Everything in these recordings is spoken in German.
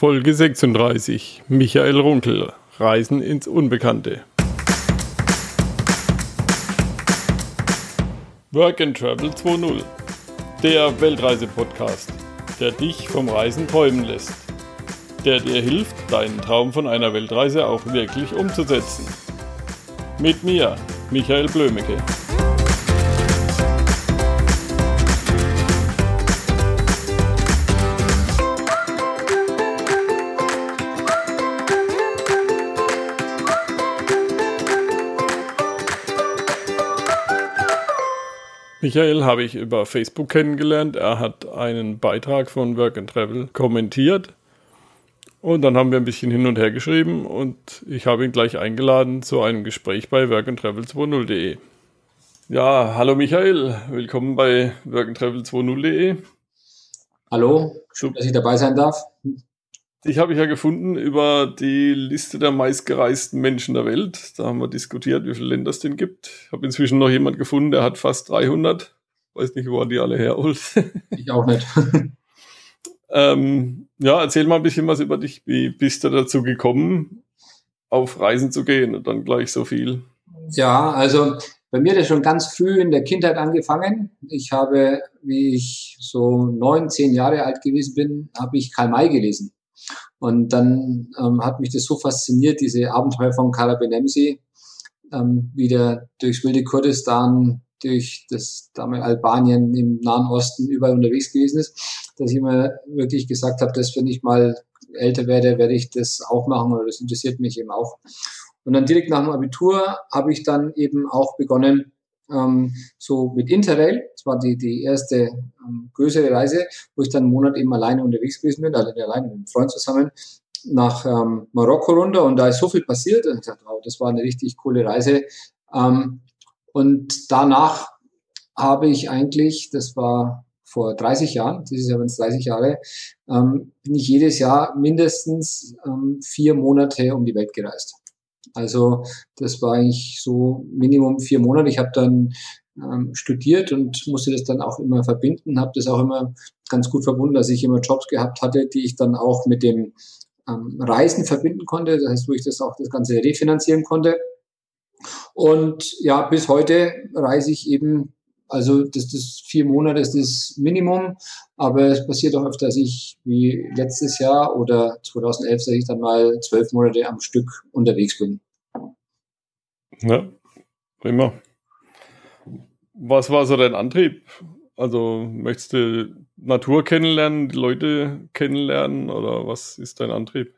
Folge 36. Michael Runkel. Reisen ins Unbekannte. Work and Travel 2.0. Der Weltreise-Podcast, der dich vom Reisen träumen lässt. Der dir hilft, deinen Traum von einer Weltreise auch wirklich umzusetzen. Mit mir, Michael Blömecke. Michael habe ich über Facebook kennengelernt. Er hat einen Beitrag von Work and Travel kommentiert. Und dann haben wir ein bisschen hin und her geschrieben und ich habe ihn gleich eingeladen zu einem Gespräch bei workandtravel20.de. Ja, hallo Michael, willkommen bei workandtravel20.de. Hallo, schön, dass ich dabei sein darf. Dich habe ich ja gefunden über die Liste der meistgereisten Menschen der Welt. Da haben wir diskutiert, wie viele Länder es denn gibt. Ich habe inzwischen noch jemand gefunden, der hat fast 300. Weiß nicht, wo er die alle herholt. Ich auch nicht. ähm, ja, erzähl mal ein bisschen was über dich. Wie bist du dazu gekommen, auf Reisen zu gehen und dann gleich so viel? Ja, also bei mir hat es schon ganz früh in der Kindheit angefangen. Ich habe, wie ich so neun, zehn Jahre alt gewesen bin, habe ich Karl May gelesen. Und dann ähm, hat mich das so fasziniert, diese Abenteuer von Kara Benemsi, ähm, wieder durchs wilde Kurdistan, durch das damals Albanien im Nahen Osten überall unterwegs gewesen ist, dass ich immer wirklich gesagt habe, dass wenn ich mal älter werde, werde ich das auch machen oder das interessiert mich eben auch. Und dann direkt nach dem Abitur habe ich dann eben auch begonnen, ähm, so mit Interrail. Das war die, die erste ähm, größere Reise, wo ich dann einen Monat eben alleine unterwegs gewesen bin, also alleine mit einem Freund zusammen nach ähm, Marokko runter und da ist so viel passiert und ich dachte, wow, das war eine richtig coole Reise. Ähm, und danach habe ich eigentlich, das war vor 30 Jahren, dieses Jahr waren es 30 Jahre, ähm, bin ich jedes Jahr mindestens ähm, vier Monate um die Welt gereist. Also das war eigentlich so Minimum vier Monate. Ich habe dann ähm, studiert und musste das dann auch immer verbinden, habe das auch immer ganz gut verbunden, dass ich immer Jobs gehabt hatte, die ich dann auch mit dem ähm, Reisen verbinden konnte, das heißt, wo ich das auch das Ganze refinanzieren konnte. Und ja, bis heute reise ich eben, also das, das vier Monate ist das Minimum, aber es passiert auch öfter, dass ich wie letztes Jahr oder 2011, dass ich dann mal zwölf Monate am Stück unterwegs bin. Ja, prima. Was war so dein Antrieb? Also möchtest du Natur kennenlernen, die Leute kennenlernen oder was ist dein Antrieb?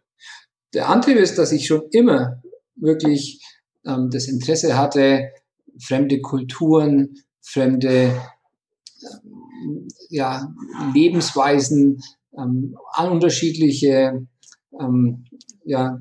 Der Antrieb ist, dass ich schon immer wirklich ähm, das Interesse hatte, fremde Kulturen, fremde ja, Lebensweisen, ähm, unterschiedliche ähm, ja,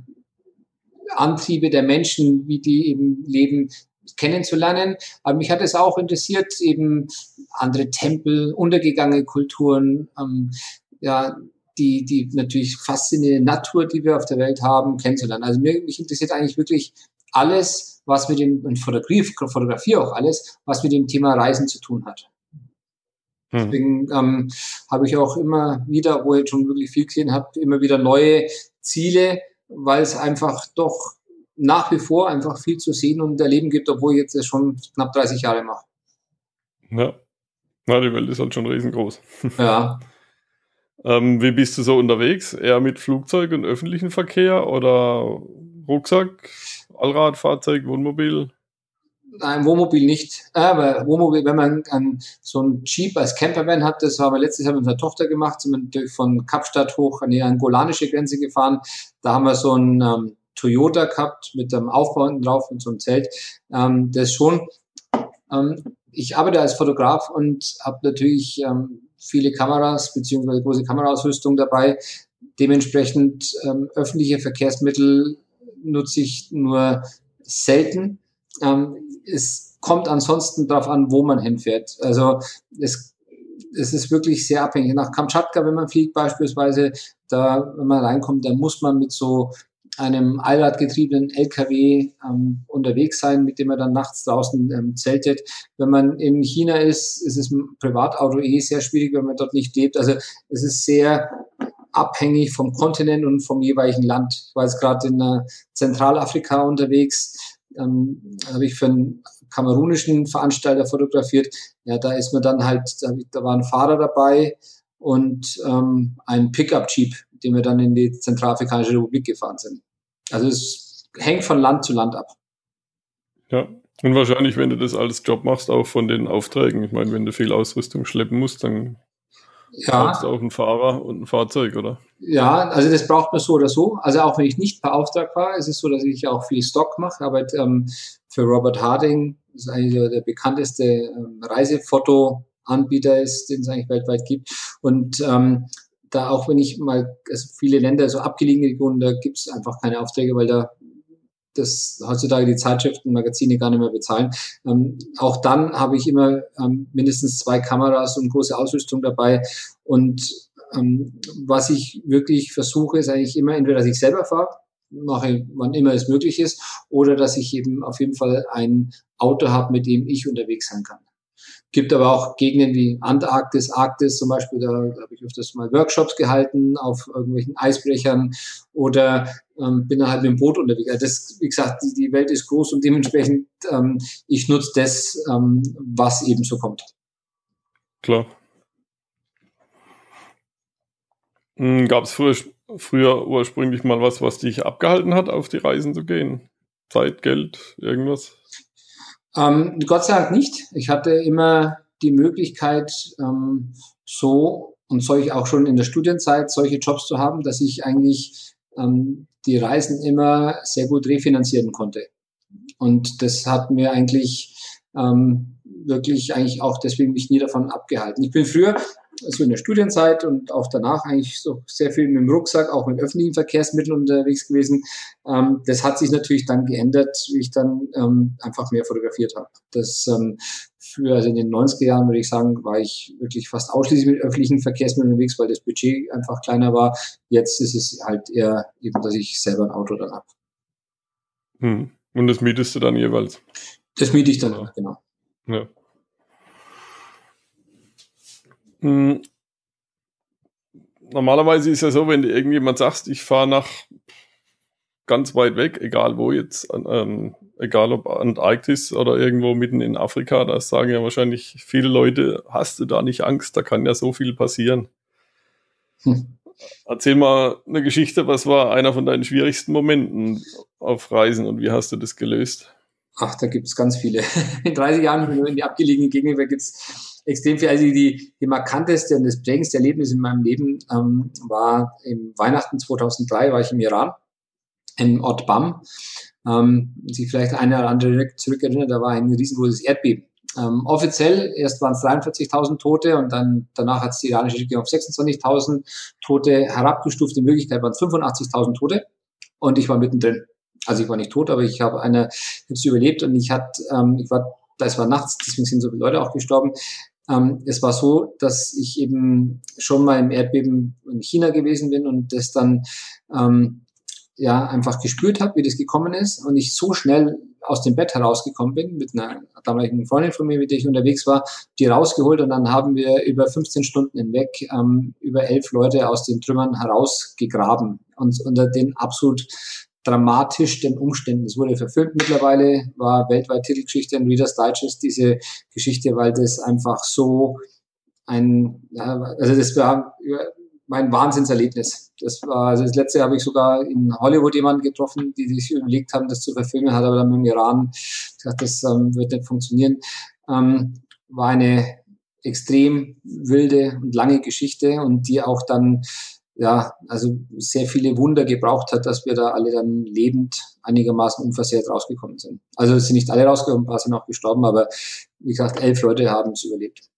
Antriebe der Menschen, wie die eben leben, kennenzulernen. Aber mich hat es auch interessiert, eben andere Tempel, untergegangene Kulturen, ähm, ja, die, die natürlich faszinierende Natur, die wir auf der Welt haben, kennenzulernen. Also mir, mich interessiert eigentlich wirklich alles, was mit dem, und Fotografie, Fotografie auch alles, was mit dem Thema Reisen zu tun hat. Hm. Deswegen ähm, habe ich auch immer wieder, wo ich schon wirklich viel gesehen habe, immer wieder neue Ziele, weil es einfach doch nach wie vor einfach viel zu sehen und erleben gibt, obwohl ich jetzt schon knapp 30 Jahre mache. Ja. Na, die Welt ist halt schon riesengroß. Ja. ähm, wie bist du so unterwegs? Eher mit Flugzeug und öffentlichen Verkehr oder Rucksack, Allradfahrzeug, Wohnmobil? Nein, Wohnmobil nicht. Aber Wohnmobil, wenn man an so ein Jeep als Campervan hat, das haben wir letztes Jahr mit unserer Tochter gemacht, sind wir von Kapstadt hoch an die angolanische Grenze gefahren. Da haben wir so ein ähm, Toyota gehabt mit einem Aufbau hinten drauf und so einem Zelt. Ähm, das schon. Ähm, ich arbeite als Fotograf und habe natürlich ähm, viele Kameras beziehungsweise große Kameraausrüstung dabei. Dementsprechend ähm, öffentliche Verkehrsmittel nutze ich nur selten. Ähm, es kommt ansonsten darauf an, wo man hinfährt. Also es, es ist wirklich sehr abhängig. Nach Kamtschatka, wenn man fliegt beispielsweise, da, wenn man reinkommt, dann muss man mit so einem allradgetriebenen LKW ähm, unterwegs sein, mit dem man dann nachts draußen ähm, zeltet. Wenn man in China ist, ist es ein Privatauto eh sehr schwierig, wenn man dort nicht lebt. Also es ist sehr abhängig vom Kontinent und vom jeweiligen Land. Ich war jetzt gerade in äh, Zentralafrika unterwegs, ähm, habe ich für einen kamerunischen Veranstalter fotografiert. Ja, da ist mir dann halt, da, da war ein Fahrer dabei und ähm, ein Pickup-Jeep, den wir dann in die Zentralafrikanische Republik gefahren sind. Also es hängt von Land zu Land ab. Ja, und wahrscheinlich, wenn du das als Job machst, auch von den Aufträgen. Ich meine, wenn du viel Ausrüstung schleppen musst, dann ja. brauchst auch einen Fahrer und ein Fahrzeug, oder? Ja, also das braucht man so oder so. Also auch wenn ich nicht beauftragt war, ist es so, dass ich auch viel Stock mache. Aber ähm, für Robert Harding, das ist eigentlich der bekannteste ähm, Reisefoto-Anbieter ist, den es eigentlich weltweit gibt. Und ähm, da auch wenn ich mal, also viele Länder, so abgelegene Regionen, da gibt es einfach keine Aufträge, weil da das heutzutage die Zeitschriften, Magazine gar nicht mehr bezahlen. Ähm, auch dann habe ich immer ähm, mindestens zwei Kameras und große Ausrüstung dabei. Und ähm, was ich wirklich versuche, ist eigentlich immer entweder, dass ich selber fahre, mache, wann immer es möglich ist, oder dass ich eben auf jeden Fall ein Auto habe, mit dem ich unterwegs sein kann. Gibt aber auch Gegenden wie Antarktis, Arktis zum Beispiel, da, da habe ich öfters mal Workshops gehalten auf irgendwelchen Eisbrechern oder ähm, bin dann halt mit dem Boot unterwegs. Also das, wie gesagt, die, die Welt ist groß und dementsprechend ähm, ich nutze das, ähm, was eben so kommt. Klar. Hm, Gab es früher, früher ursprünglich mal was, was dich abgehalten hat, auf die Reisen zu gehen? Zeit, Geld, irgendwas? Ähm, Gott sei Dank nicht. Ich hatte immer die Möglichkeit, ähm, so und solche auch schon in der Studienzeit solche Jobs zu haben, dass ich eigentlich ähm, die Reisen immer sehr gut refinanzieren konnte. Und das hat mir eigentlich ähm, wirklich eigentlich auch deswegen mich nie davon abgehalten. Ich bin früher also in der Studienzeit und auch danach eigentlich so sehr viel mit dem Rucksack, auch mit öffentlichen Verkehrsmitteln unterwegs gewesen. Ähm, das hat sich natürlich dann geändert, wie ich dann ähm, einfach mehr fotografiert habe. Das ähm, für, also in den 90er Jahren würde ich sagen, war ich wirklich fast ausschließlich mit öffentlichen Verkehrsmitteln unterwegs, weil das Budget einfach kleiner war. Jetzt ist es halt eher eben, dass ich selber ein Auto dann habe. Hm. Und das mietest du dann jeweils? Das miete ich dann, ja. genau. Ja. Hm. Normalerweise ist ja so, wenn du irgendjemand sagst, ich fahre nach ganz weit weg, egal wo jetzt, ähm, egal ob Antarktis oder irgendwo mitten in Afrika, da sagen ja wahrscheinlich viele Leute, hast du da nicht Angst, da kann ja so viel passieren. Hm. Erzähl mal eine Geschichte, was war einer von deinen schwierigsten Momenten auf Reisen und wie hast du das gelöst? Ach, da gibt es ganz viele. In 30 Jahren in die abgelegenen Gegenden gibt es extrem viel. Also die, die markanteste und das prägendste Erlebnis in meinem Leben ähm, war im Weihnachten 2003, war ich im Iran, in Ort Bam. Ähm, sich vielleicht eine oder andere zurückerinnert, da war ein riesengroßes Erdbeben. Ähm, offiziell erst waren es 43.000 Tote und dann danach hat es die iranische Regierung auf 26.000 Tote herabgestuft. In Wirklichkeit waren es 85.000 Tote und ich war mittendrin. Also ich war nicht tot, aber ich habe eine, ich habe überlebt und ich hatte, ähm, ich war, das war nachts, deswegen sind so viele Leute auch gestorben. Ähm, es war so, dass ich eben schon mal im Erdbeben in China gewesen bin und das dann ähm, ja einfach gespürt habe, wie das gekommen ist. Und ich so schnell aus dem Bett herausgekommen bin mit einer damaligen Freundin von mir, mit der ich unterwegs war, die rausgeholt und dann haben wir über 15 Stunden hinweg ähm, über elf Leute aus den Trümmern herausgegraben und unter den absolut dramatischsten Umständen. Es wurde verfilmt mittlerweile, war weltweit Titelgeschichte in Reader's Digest, diese Geschichte, weil das einfach so ein, also das war mein Wahnsinnserlebnis. Das war, also das letzte habe ich sogar in Hollywood jemanden getroffen, die sich überlegt haben, das zu verfilmen, hat aber dann mit dem Iran gesagt, das ähm, wird nicht funktionieren. Ähm, war eine extrem wilde und lange Geschichte und die auch dann ja, also sehr viele Wunder gebraucht hat, dass wir da alle dann lebend einigermaßen unversehrt rausgekommen sind. Also es sind nicht alle rausgekommen, ein paar sind auch gestorben, aber wie gesagt, elf Leute haben es überlebt.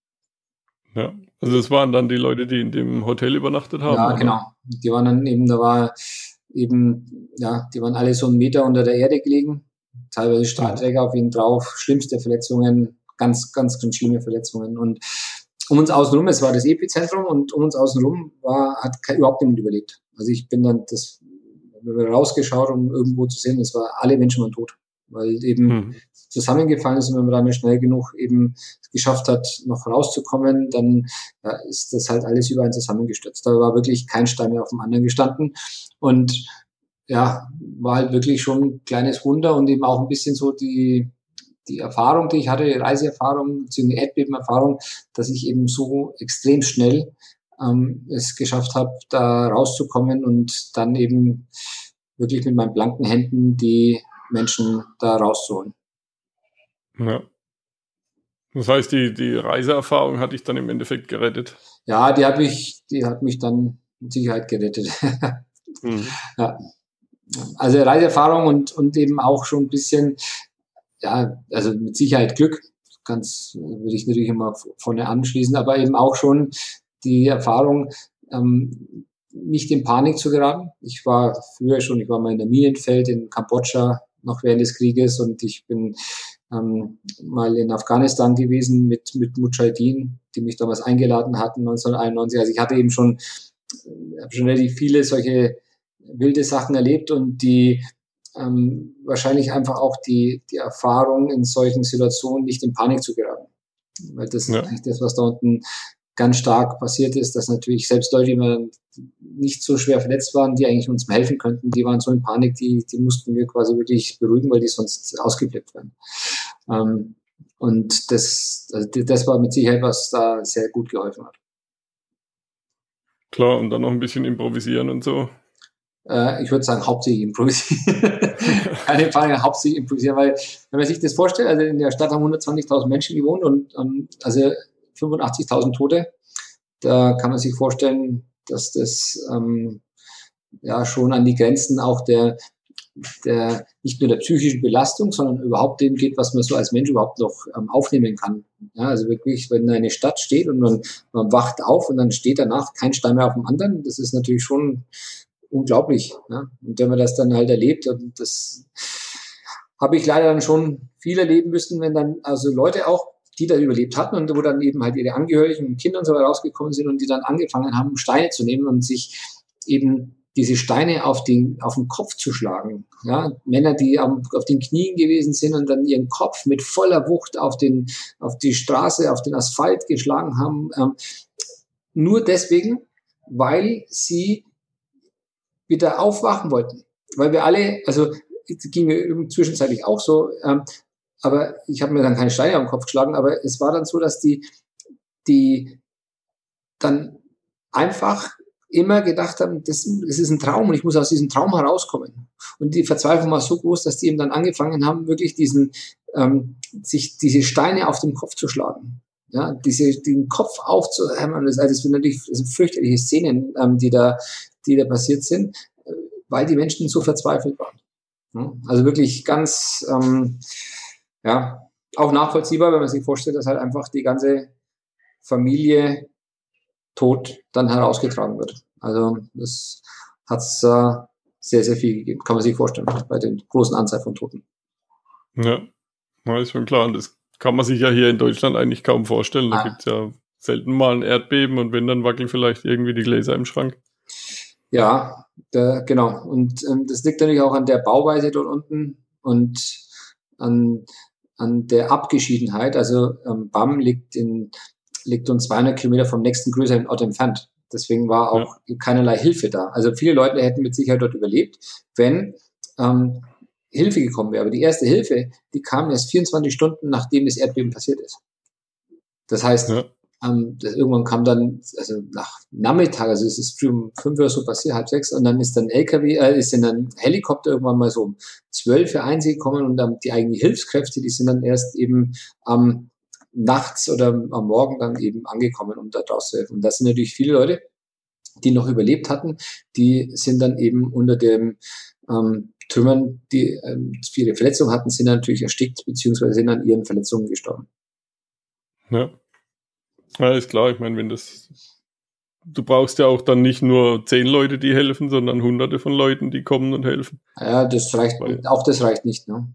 Ja, also das waren dann die Leute, die in dem Hotel übernachtet haben. Ja, oder? genau. Die waren dann eben, da war eben, ja, die waren alle so einen Meter unter der Erde gelegen, teilweise Stahlträger auf ihnen drauf, schlimmste Verletzungen, ganz, ganz, ganz schlimme Verletzungen und um uns außenrum, es war das Epizentrum und um uns außenrum war, hat überhaupt niemand überlebt. Also ich bin dann das rausgeschaut, um irgendwo zu sehen, es war alle Menschen waren tot. weil eben mhm. zusammengefallen ist und wenn man dann schnell genug eben geschafft hat, noch rauszukommen, dann ja, ist das halt alles über einen zusammengestürzt. Da war wirklich kein Stein mehr auf dem anderen gestanden und ja, war halt wirklich schon ein kleines Wunder und eben auch ein bisschen so die, die Erfahrung, die ich hatte, die Reiseerfahrung, die Erdbebenerfahrung, dass ich eben so extrem schnell ähm, es geschafft habe, da rauszukommen und dann eben wirklich mit meinen blanken Händen die Menschen da rauszuholen. Ja. Das heißt, die, die Reiseerfahrung hat dich dann im Endeffekt gerettet? Ja, die hat mich, die hat mich dann mit Sicherheit gerettet. mhm. ja. Also Reiseerfahrung und, und eben auch schon ein bisschen, ja, also mit Sicherheit Glück, ganz würde ich natürlich immer vorne anschließen, aber eben auch schon die Erfahrung, ähm, nicht in Panik zu geraten. Ich war früher schon, ich war mal in der Minenfeld in Kambodscha noch während des Krieges und ich bin ähm, mal in Afghanistan gewesen mit, mit Mujahideen, die mich damals eingeladen hatten 1991. Also ich hatte eben schon, äh, schon relativ viele solche wilde Sachen erlebt und die ähm, wahrscheinlich einfach auch die, die Erfahrung in solchen Situationen nicht in Panik zu geraten. Weil das ja. ist eigentlich das, was da unten ganz stark passiert ist, dass natürlich selbst Leute, die man nicht so schwer verletzt waren, die eigentlich uns helfen könnten, die waren so in Panik, die, die mussten wir quasi wirklich beruhigen, weil die sonst ausgeflippt werden. Ähm, und das, also das war mit Sicherheit, was da sehr gut geholfen hat. Klar, und dann noch ein bisschen improvisieren und so. Äh, ich würde sagen, hauptsächlich improvisieren. Keine Frage, hauptsächlich improvisieren, weil wenn man sich das vorstellt, also in der Stadt haben 120.000 Menschen gewohnt und ähm, also 85.000 Tote. Da kann man sich vorstellen, dass das ähm, ja schon an die Grenzen auch der, der nicht nur der psychischen Belastung, sondern überhaupt dem geht, was man so als Mensch überhaupt noch ähm, aufnehmen kann. Ja, also wirklich, wenn eine Stadt steht und man, man wacht auf und dann steht danach kein Stein mehr auf dem anderen, das ist natürlich schon unglaublich. Ja? Und wenn man das dann halt erlebt, und das habe ich leider dann schon viel erleben müssen, wenn dann also Leute auch die da überlebt hatten und wo dann eben halt ihre Angehörigen und Kinder und so weiter rausgekommen sind und die dann angefangen haben, Steine zu nehmen und sich eben diese Steine auf den, auf den Kopf zu schlagen. Ja, Männer, die am, auf den Knien gewesen sind und dann ihren Kopf mit voller Wucht auf den, auf die Straße, auf den Asphalt geschlagen haben. Ähm, nur deswegen, weil sie wieder aufwachen wollten. Weil wir alle, also ging mir zwischenzeitlich auch so, ähm, aber ich habe mir dann keine Steine am Kopf geschlagen, aber es war dann so, dass die, die dann einfach immer gedacht haben, das, das ist ein Traum und ich muss aus diesem Traum herauskommen. Und die Verzweiflung war so groß, dass die eben dann angefangen haben, wirklich diesen, ähm, sich diese Steine auf den Kopf zu schlagen. Ja, diese, den Kopf aufzuhämmern, das, das sind natürlich das sind fürchterliche Szenen, ähm, die da, die da passiert sind, weil die Menschen so verzweifelt waren. Also wirklich ganz, ähm, ja, auch nachvollziehbar, wenn man sich vorstellt, dass halt einfach die ganze Familie tot dann herausgetragen wird. Also das hat es äh, sehr, sehr viel gegeben, kann man sich vorstellen, bei den großen Anzahl von Toten. Ja, ja ist schon klar. Und das kann man sich ja hier in Deutschland eigentlich kaum vorstellen. Da ah. gibt es ja selten mal ein Erdbeben und wenn, dann wackeln vielleicht irgendwie die Gläser im Schrank. Ja, da, genau. Und ähm, das liegt natürlich auch an der Bauweise dort unten und an an der Abgeschiedenheit. Also ähm, BAM liegt, in, liegt uns 200 Kilometer vom nächsten größeren Ort entfernt. Deswegen war auch ja. keinerlei Hilfe da. Also viele Leute hätten mit Sicherheit dort überlebt, wenn ähm, Hilfe gekommen wäre. Aber die erste Hilfe, die kam erst 24 Stunden, nachdem das Erdbeben passiert ist. Das heißt, ja. Ähm, das, irgendwann kam dann, also nach Nachmittag, also es ist um fünf oder so passiert, halb sechs, und dann ist dann LKW, äh, ist dann ein Helikopter irgendwann mal so um zwölf Uhr eingekommen und dann die eigenen Hilfskräfte, die sind dann erst eben am ähm, nachts oder am Morgen dann eben angekommen, um da draus zu helfen. Und das sind natürlich viele Leute, die noch überlebt hatten, die sind dann eben unter dem ähm, Trümmern, die ähm, viele Verletzungen hatten, sind natürlich erstickt, beziehungsweise sind an ihren Verletzungen gestorben. Ja. Ist klar. Ich meine, wenn das, du brauchst ja auch dann nicht nur zehn Leute, die helfen, sondern hunderte von Leuten, die kommen und helfen. Ja, das reicht, Weil, auch das reicht nicht, ne?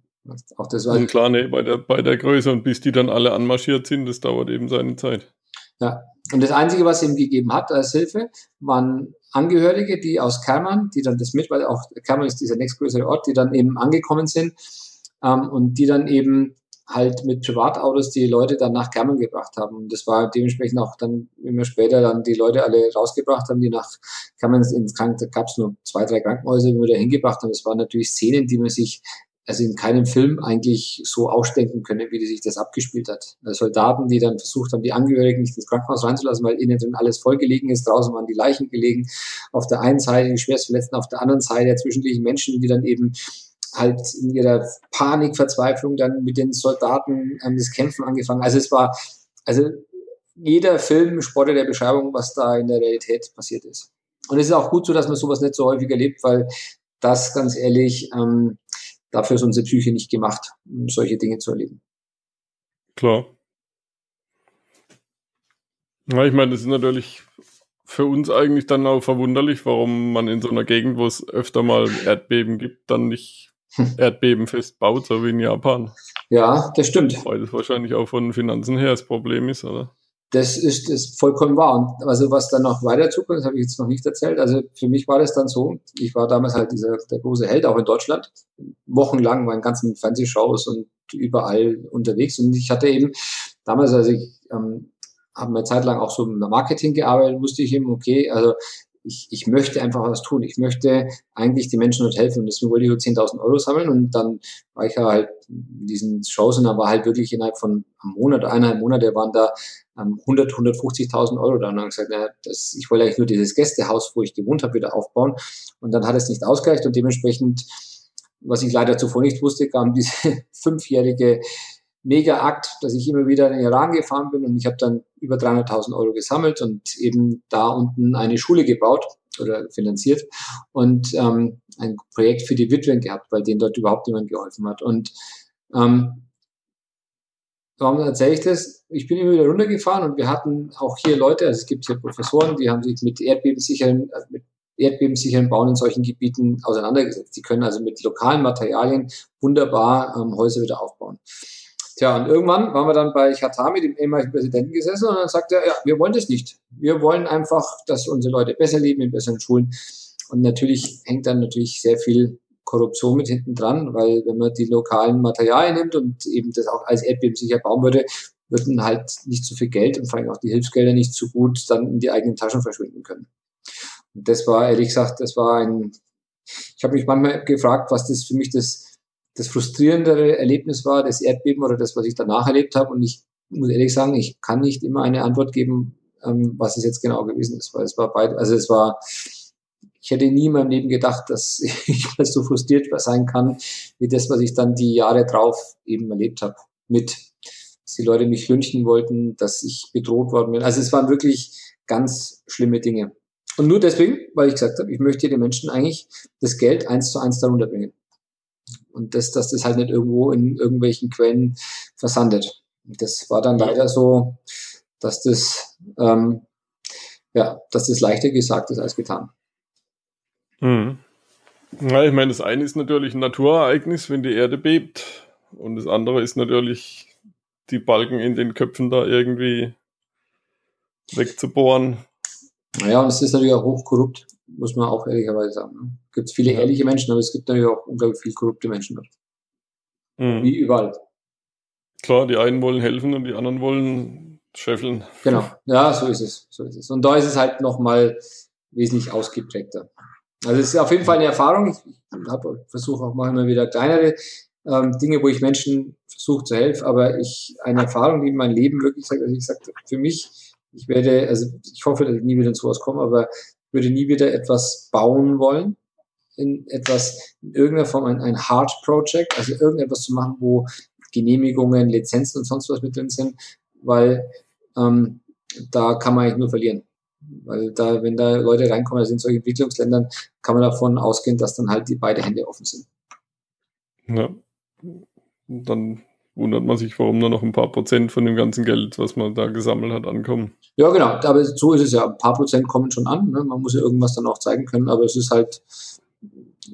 Auch das reicht. klar, nee, bei der, bei der Größe und bis die dann alle anmarschiert sind, das dauert eben seine Zeit. Ja, und das Einzige, was ihm gegeben hat als Hilfe, waren Angehörige, die aus Kermann, die dann das mit, weil auch Kermann ist dieser nächstgrößere Ort, die dann eben angekommen sind ähm, und die dann eben halt mit Privatautos die Leute dann nach Kermen gebracht haben. Und das war dementsprechend auch dann immer später dann die Leute alle rausgebracht haben, die nach Kermen ins Krankenhaus, da gab es nur zwei, drei Krankenhäuser, die wir da hingebracht haben. Das waren natürlich Szenen, die man sich also in keinem Film eigentlich so ausdenken können, wie sich das abgespielt hat. Soldaten, die dann versucht haben, die Angehörigen nicht ins Krankenhaus reinzulassen, weil innen drin alles vollgelegen ist, draußen waren die Leichen gelegen, auf der einen Seite die Schwerstverletzten, auf der anderen Seite zwischendurch Menschen, die dann eben halt in ihrer Panik, Verzweiflung dann mit den Soldaten ähm, das Kämpfen angefangen. Also es war, also jeder Film spottet der Beschreibung, was da in der Realität passiert ist. Und es ist auch gut so, dass man sowas nicht so häufig erlebt, weil das ganz ehrlich, ähm, dafür ist unsere Psyche nicht gemacht, um solche Dinge zu erleben. Klar. Ja, ich meine, das ist natürlich für uns eigentlich dann auch verwunderlich, warum man in so einer Gegend, wo es öfter mal Erdbeben gibt, dann nicht erdbebenfest baut, so wie in Japan. Ja, das stimmt. Weil das wahrscheinlich auch von Finanzen her das Problem ist, oder? Das ist, ist vollkommen wahr. Und also was dann noch weiter zukommt, das habe ich jetzt noch nicht erzählt. Also für mich war das dann so, ich war damals halt dieser der große Held, auch in Deutschland, wochenlang bei ganzen Fernsehshows und überall unterwegs. Und ich hatte eben damals, also ich ähm, habe eine Zeit lang auch so im Marketing gearbeitet, wusste ich eben, okay, also ich, ich möchte einfach was tun. Ich möchte eigentlich den Menschen dort helfen. Und deswegen wollte ich nur 10.000 Euro sammeln. Und dann war ich ja halt in diesen Shows und dann war halt wirklich innerhalb von einem Monat, eineinhalb Monate waren da 100, 150.000 Euro da. Und dann habe ich gesagt, naja, das, ich wollte eigentlich nur dieses Gästehaus, wo ich gewohnt habe, wieder aufbauen. Und dann hat es nicht ausgereicht und dementsprechend, was ich leider zuvor nicht wusste, kam diese fünfjährige Mega-Akt, dass ich immer wieder in den Iran gefahren bin und ich habe dann über 300.000 Euro gesammelt und eben da unten eine Schule gebaut oder finanziert und ähm, ein Projekt für die Witwen gehabt, weil denen dort überhaupt niemand geholfen hat. Und ähm, warum erzähle ich das? Ich bin immer wieder runtergefahren und wir hatten auch hier Leute, also es gibt hier Professoren, die haben sich mit erdbebensicheren, also mit erdbebensicheren Bauen in solchen Gebieten auseinandergesetzt. Die können also mit lokalen Materialien wunderbar ähm, Häuser wieder aufbauen. Tja, und irgendwann waren wir dann bei Chatami, dem ehemaligen Präsidenten, gesessen und dann sagte er, ja, wir wollen das nicht. Wir wollen einfach, dass unsere Leute besser leben in besseren Schulen. Und natürlich hängt dann natürlich sehr viel Korruption mit hinten dran, weil wenn man die lokalen Materialien nimmt und eben das auch als Erdbeben sicher bauen würde, würden halt nicht so viel Geld und vor allem auch die Hilfsgelder nicht so gut dann in die eigenen Taschen verschwinden können. Und das war, ehrlich gesagt, das war ein, ich habe mich manchmal gefragt, was das für mich das das frustrierendere Erlebnis war, das Erdbeben oder das, was ich danach erlebt habe. Und ich muss ehrlich sagen, ich kann nicht immer eine Antwort geben, ähm, was es jetzt genau gewesen ist, weil es war beide, also es war, ich hätte nie in meinem Leben gedacht, dass ich so frustriert sein kann, wie das, was ich dann die Jahre drauf eben erlebt habe. Mit, dass die Leute mich lynchen wollten, dass ich bedroht worden bin. Also es waren wirklich ganz schlimme Dinge. Und nur deswegen, weil ich gesagt habe, ich möchte den Menschen eigentlich das Geld eins zu eins darunter bringen und das, dass das halt nicht irgendwo in irgendwelchen Quellen versandet. Und das war dann leider so, dass das, ähm, ja, dass das leichter gesagt ist als getan. Mhm. Ja, ich meine, das eine ist natürlich ein Naturereignis, wenn die Erde bebt. Und das andere ist natürlich die Balken in den Köpfen da irgendwie wegzubohren. Naja, und es ist natürlich auch hochkorrupt muss man auch ehrlicherweise sagen. Ne? Es gibt viele ehrliche Menschen, aber es gibt natürlich auch unglaublich viele korrupte Menschen dort. Mhm. Wie überall. Klar, die einen wollen helfen und die anderen wollen scheffeln. Genau, ja, so ist es. So ist es. Und da ist es halt nochmal wesentlich ausgeprägter. Also es ist auf jeden Fall eine Erfahrung. Ich versuche auch mal immer wieder kleinere ähm, Dinge, wo ich Menschen versuche zu helfen, aber ich eine Erfahrung, die in meinem Leben wirklich sagt, also ich sagte, für mich, ich werde, also ich hoffe, dass ich nie wieder in sowas komme, aber würde nie wieder etwas bauen wollen, in etwas, in irgendeiner Form ein, ein Hard Project, also irgendetwas zu machen, wo Genehmigungen, Lizenzen und sonst was mit drin sind, weil ähm, da kann man eigentlich nur verlieren. Weil da, wenn da Leute reinkommen, also in solchen Entwicklungsländern, kann man davon ausgehen, dass dann halt die beide Hände offen sind. Ja. dann wundert man sich, warum nur noch ein paar Prozent von dem ganzen Geld, was man da gesammelt hat, ankommen. Ja, genau. Aber so ist es ja. Ein paar Prozent kommen schon an. Ne? Man muss ja irgendwas dann auch zeigen können. Aber es ist halt,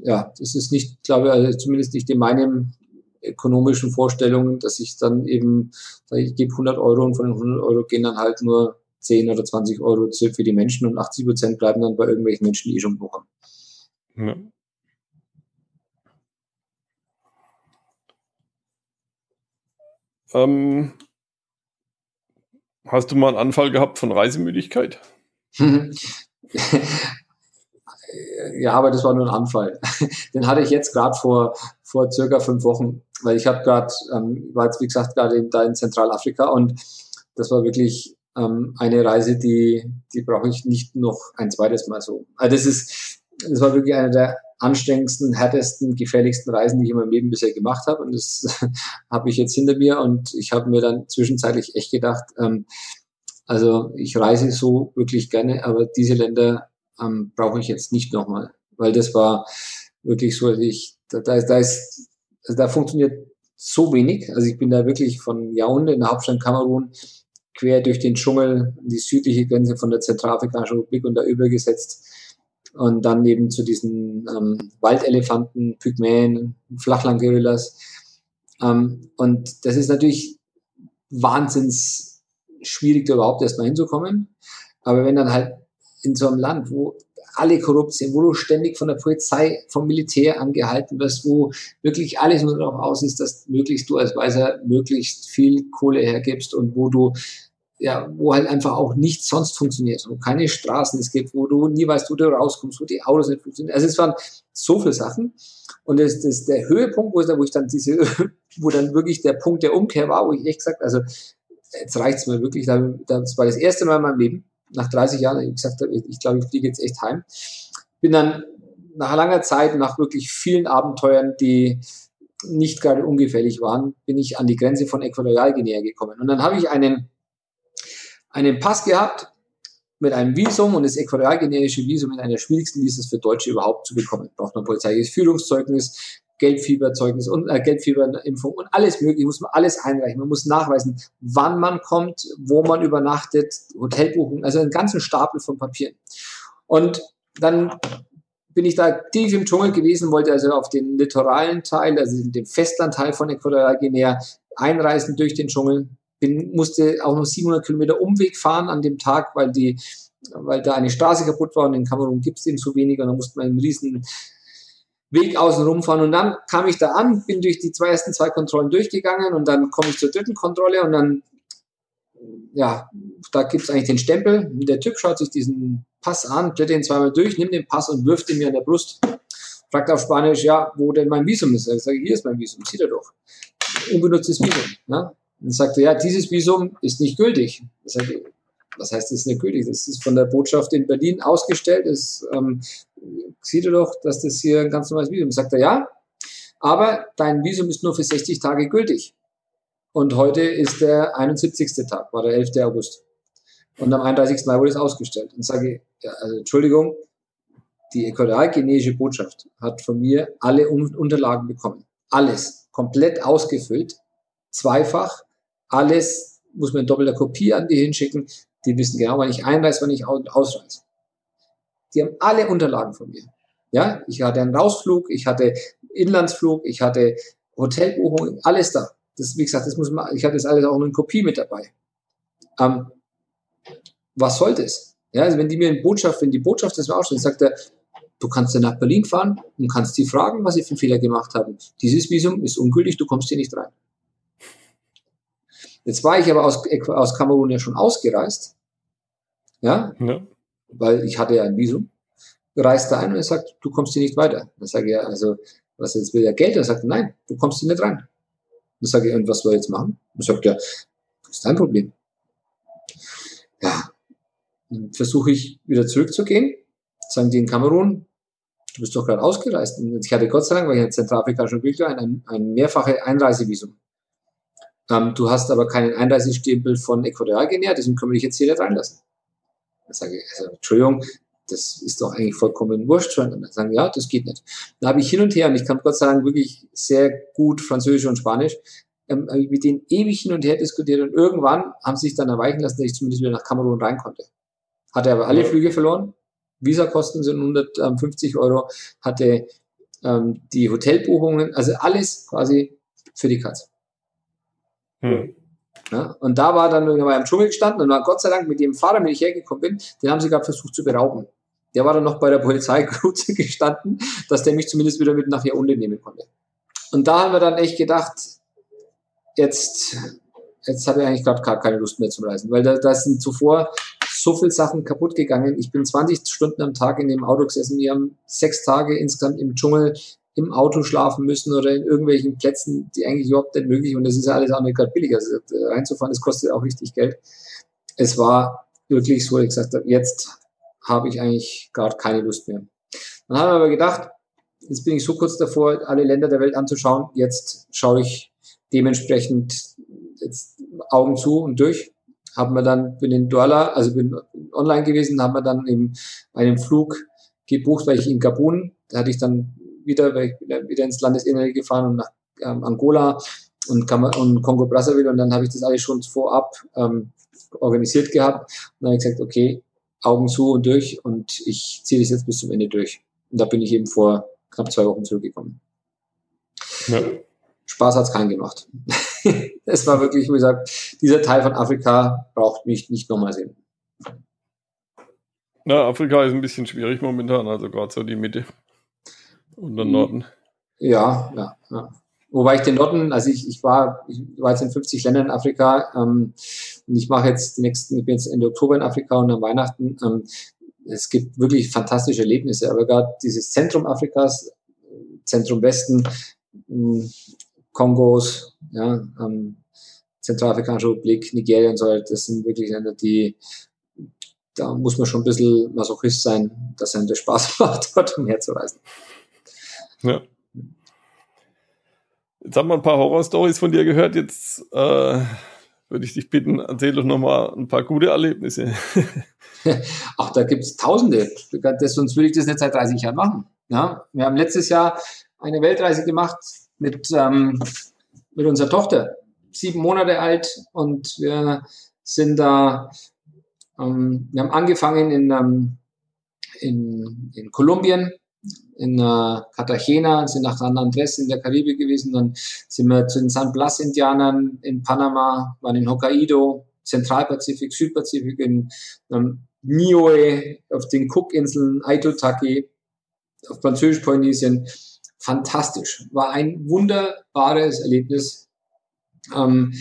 ja, das ist nicht, glaube ich, also zumindest nicht in meinen ökonomischen Vorstellungen, dass ich dann eben, ich gebe 100 Euro und von den 100 Euro gehen dann halt nur 10 oder 20 Euro für die Menschen und 80 Prozent bleiben dann bei irgendwelchen Menschen, die eh schon buchen. Ja. Ähm, hast du mal einen Anfall gehabt von Reisemüdigkeit? ja, aber das war nur ein Anfall. Den hatte ich jetzt gerade vor, vor circa fünf Wochen, weil ich habe gerade, ähm, war jetzt wie gesagt gerade da in Zentralafrika und das war wirklich ähm, eine Reise, die, die brauche ich nicht noch ein zweites Mal so. Also das ist, das war wirklich eine der anstrengendsten, härtesten, gefährlichsten Reisen, die ich in meinem Leben bisher gemacht habe. Und das habe ich jetzt hinter mir und ich habe mir dann zwischenzeitlich echt gedacht, ähm, also ich reise so wirklich gerne, aber diese Länder ähm, brauche ich jetzt nicht nochmal, weil das war wirklich so, dass ich, da, da, ist, da ist, also da funktioniert so wenig. Also ich bin da wirklich von Yaoundé in der Hauptstadt Kamerun quer durch den Dschungel, die südliche Grenze von der Zentralafrikanischen Republik und da übergesetzt und dann eben zu diesen ähm, Waldelefanten, Pygmäen, Flachlandgorillas. Ähm, und das ist natürlich wahnsinns schwierig, da überhaupt erstmal hinzukommen. Aber wenn dann halt in so einem Land, wo alle korrupt sind, wo du ständig von der Polizei, vom Militär angehalten wirst, wo wirklich alles nur darauf aus ist, dass möglichst du als Weiser möglichst viel Kohle hergibst und wo du ja, wo halt einfach auch nichts sonst funktioniert, wo keine Straßen es gibt, wo du nie weißt, wo du rauskommst, wo die Autos nicht funktionieren. Also es waren so viele Sachen. Und das, das der Höhepunkt, wo, wo ich dann diese, wo dann wirklich der Punkt der Umkehr war, wo ich echt gesagt, also jetzt reicht's mir wirklich. Das war das erste Mal in meinem Leben, nach 30 Jahren, ich gesagt habe, ich, ich glaube, ich fliege jetzt echt heim. Bin dann nach langer Zeit, nach wirklich vielen Abenteuern, die nicht gerade ungefährlich waren, bin ich an die Grenze von Äquatorialguinea gekommen. Und dann habe ich einen einen Pass gehabt mit einem Visum und das äquatorialgenerische Visum ist einer schwierigsten Visas für Deutsche überhaupt zu bekommen. Braucht man polizeiliches Führungszeugnis, Geldfieberzeugnis und äh, Geldfieberimpfung und alles mögliche, muss man alles einreichen. Man muss nachweisen, wann man kommt, wo man übernachtet, Hotelbuchung, also einen ganzen Stapel von Papieren. Und dann bin ich da tief im Dschungel gewesen, wollte also auf den litoralen Teil, also den Festlandteil von Äquatorialguinea einreisen durch den Dschungel bin, musste auch noch 700 Kilometer Umweg fahren an dem Tag, weil die, weil da eine Straße kaputt war und in Kamerun gibt es eben so wenig und dann musste man einen riesen Weg außen rumfahren und dann kam ich da an, bin durch die zwei ersten zwei Kontrollen durchgegangen und dann komme ich zur dritten Kontrolle und dann, ja, da gibt es eigentlich den Stempel. Der Typ schaut sich diesen Pass an, blättert ihn zweimal durch, nimmt den Pass und wirft ihn mir an der Brust. Fragt auf Spanisch, ja, wo denn mein Visum ist. Ich sage, hier ist mein Visum, sieht er doch. Unbenutztes Visum. Ne? Und sagte, ja, dieses Visum ist nicht gültig. Sagte, was heißt, es ist nicht gültig? Das ist von der Botschaft in Berlin ausgestellt. Das ähm, sieht er doch, dass das hier ein ganz normales Visum ist. Sagt er, ja, aber dein Visum ist nur für 60 Tage gültig. Und heute ist der 71. Tag, war der 11. August. Und am 31. Mai wurde es ausgestellt. Und sage, ja, also Entschuldigung, die äquatorialgenetische Botschaft hat von mir alle Unterlagen bekommen. Alles. Komplett ausgefüllt. Zweifach alles muss man in doppelter Kopie an die hinschicken. Die wissen genau, wann ich einreise, wann ich ausreise. Die haben alle Unterlagen von mir. Ja, ich hatte einen Rausflug, ich hatte Inlandsflug, ich hatte Hotelbuchung, alles da. Das, wie gesagt, das muss man, ich hatte das alles auch in Kopie mit dabei. Ähm, was soll das? Ja, also wenn die mir eine Botschaft, wenn die Botschaft das mir ausstellt, sagt er, du kannst dann nach Berlin fahren und kannst die fragen, was sie für einen Fehler gemacht haben. Dieses Visum ist ungültig, du kommst hier nicht rein. Jetzt war ich aber aus, aus Kamerun ja schon ausgereist. Ja? ja. Weil ich hatte ja ein Visum. Reist da ein und er sagt, du kommst hier nicht weiter. Dann sage ich ja, also, was jetzt will der Geld? Er sagt, nein, du kommst hier nicht rein. Dann sage ich, und was soll ich jetzt machen? Dann sagt er, das ist dein Problem. Ja. Dann versuche ich wieder zurückzugehen. Sagen die in Kamerun, du bist doch gerade ausgereist. Und ich hatte Gott sei Dank, weil ich in Zentralafrika schon glücklich ein, ein, ein mehrfache Einreisevisum. Ähm, du hast aber keinen Einreisestempel von Äquatorialguinea, deswegen können wir dich jetzt hier nicht reinlassen. Dann sage ich, also, Entschuldigung, das ist doch eigentlich vollkommen wurscht. Und dann sagen, ja, das geht nicht. Dann habe ich hin und her, und ich kann Gott sagen, wirklich sehr gut Französisch und Spanisch, ähm, mit denen ewig hin und her diskutiert und irgendwann haben sie sich dann erweichen lassen, dass ich zumindest wieder nach Kamerun rein konnte. Hatte aber alle Flüge verloren. Visakosten sind 150 Euro, hatte ähm, die Hotelbuchungen, also alles quasi für die Katze. Hm. Ja, und da war dann irgendwann im Dschungel gestanden und war Gott sei Dank mit dem Fahrer, mit dem ich hergekommen bin, den haben sie gerade versucht zu berauben. Der war dann noch bei der Polizei gestanden, dass der mich zumindest wieder mit nach Jahrhundert nehmen konnte. Und da haben wir dann echt gedacht, jetzt jetzt habe ich eigentlich gerade gar keine Lust mehr zu reisen, weil da, da sind zuvor so viele Sachen kaputt gegangen. Ich bin 20 Stunden am Tag in dem Auto gesessen. Wir haben sechs Tage insgesamt im Dschungel im Auto schlafen müssen oder in irgendwelchen Plätzen, die eigentlich überhaupt nicht möglich. Und das ist ja alles auch nicht gerade billiger. Also reinzufahren, das kostet auch richtig Geld. Es war wirklich so, ich gesagt habe, jetzt habe ich eigentlich gerade keine Lust mehr. Dann haben wir aber gedacht, jetzt bin ich so kurz davor, alle Länder der Welt anzuschauen. Jetzt schaue ich dementsprechend jetzt Augen zu und durch. Haben wir dann, bin in Douala, also bin online gewesen, haben wir dann eben einen Flug gebucht, weil ich in Gabun, da hatte ich dann wieder, weil ich bin wieder ins Landesinnere gefahren und nach ähm, Angola und, und Kongo Brazzaville und dann habe ich das alles schon vorab ähm, organisiert gehabt und dann habe ich gesagt, okay, Augen zu und durch und ich ziehe das jetzt bis zum Ende durch. Und da bin ich eben vor knapp zwei Wochen zurückgekommen. Ja. Spaß hat's keinen gemacht. es war wirklich, wie gesagt, dieser Teil von Afrika braucht mich nicht nochmal sehen. Na, Afrika ist ein bisschen schwierig momentan, also gerade so die Mitte und den Norden. Ja, ja, ja. Wobei ich den Norden, also ich, ich war, ich war jetzt in 50 Ländern in Afrika ähm, und ich mache jetzt die nächsten, ich bin jetzt Ende Oktober in Afrika und am Weihnachten. Ähm, es gibt wirklich fantastische Erlebnisse, aber gerade dieses Zentrum Afrikas, Zentrum Westen, ähm, Kongos, ja, ähm, Zentralafrikanische Republik, Nigeria und so das sind wirklich Länder, die, da muss man schon ein bisschen Masochist sein, dass einem das Spaß macht, dort umherzureisen. Ja. Jetzt haben wir ein paar Horror-Stories von dir gehört. Jetzt äh, würde ich dich bitten, erzähl doch nochmal ein paar gute Erlebnisse. Ach, da gibt es Tausende. Das, sonst würde ich das nicht seit 30 Jahren machen. Ja? Wir haben letztes Jahr eine Weltreise gemacht mit, ähm, mit unserer Tochter, sieben Monate alt, und wir sind da, ähm, wir haben angefangen in, ähm, in, in Kolumbien, in äh, Cartagena, sind nach San Andres in der Karibik gewesen, dann sind wir zu den San Blas-Indianern in Panama, waren in Hokkaido, Zentralpazifik, Südpazifik, in ähm, Niue, auf den Cookinseln, Aitutaki, auf Französisch-Polynesien. Fantastisch. War ein wunderbares Erlebnis. Ähm,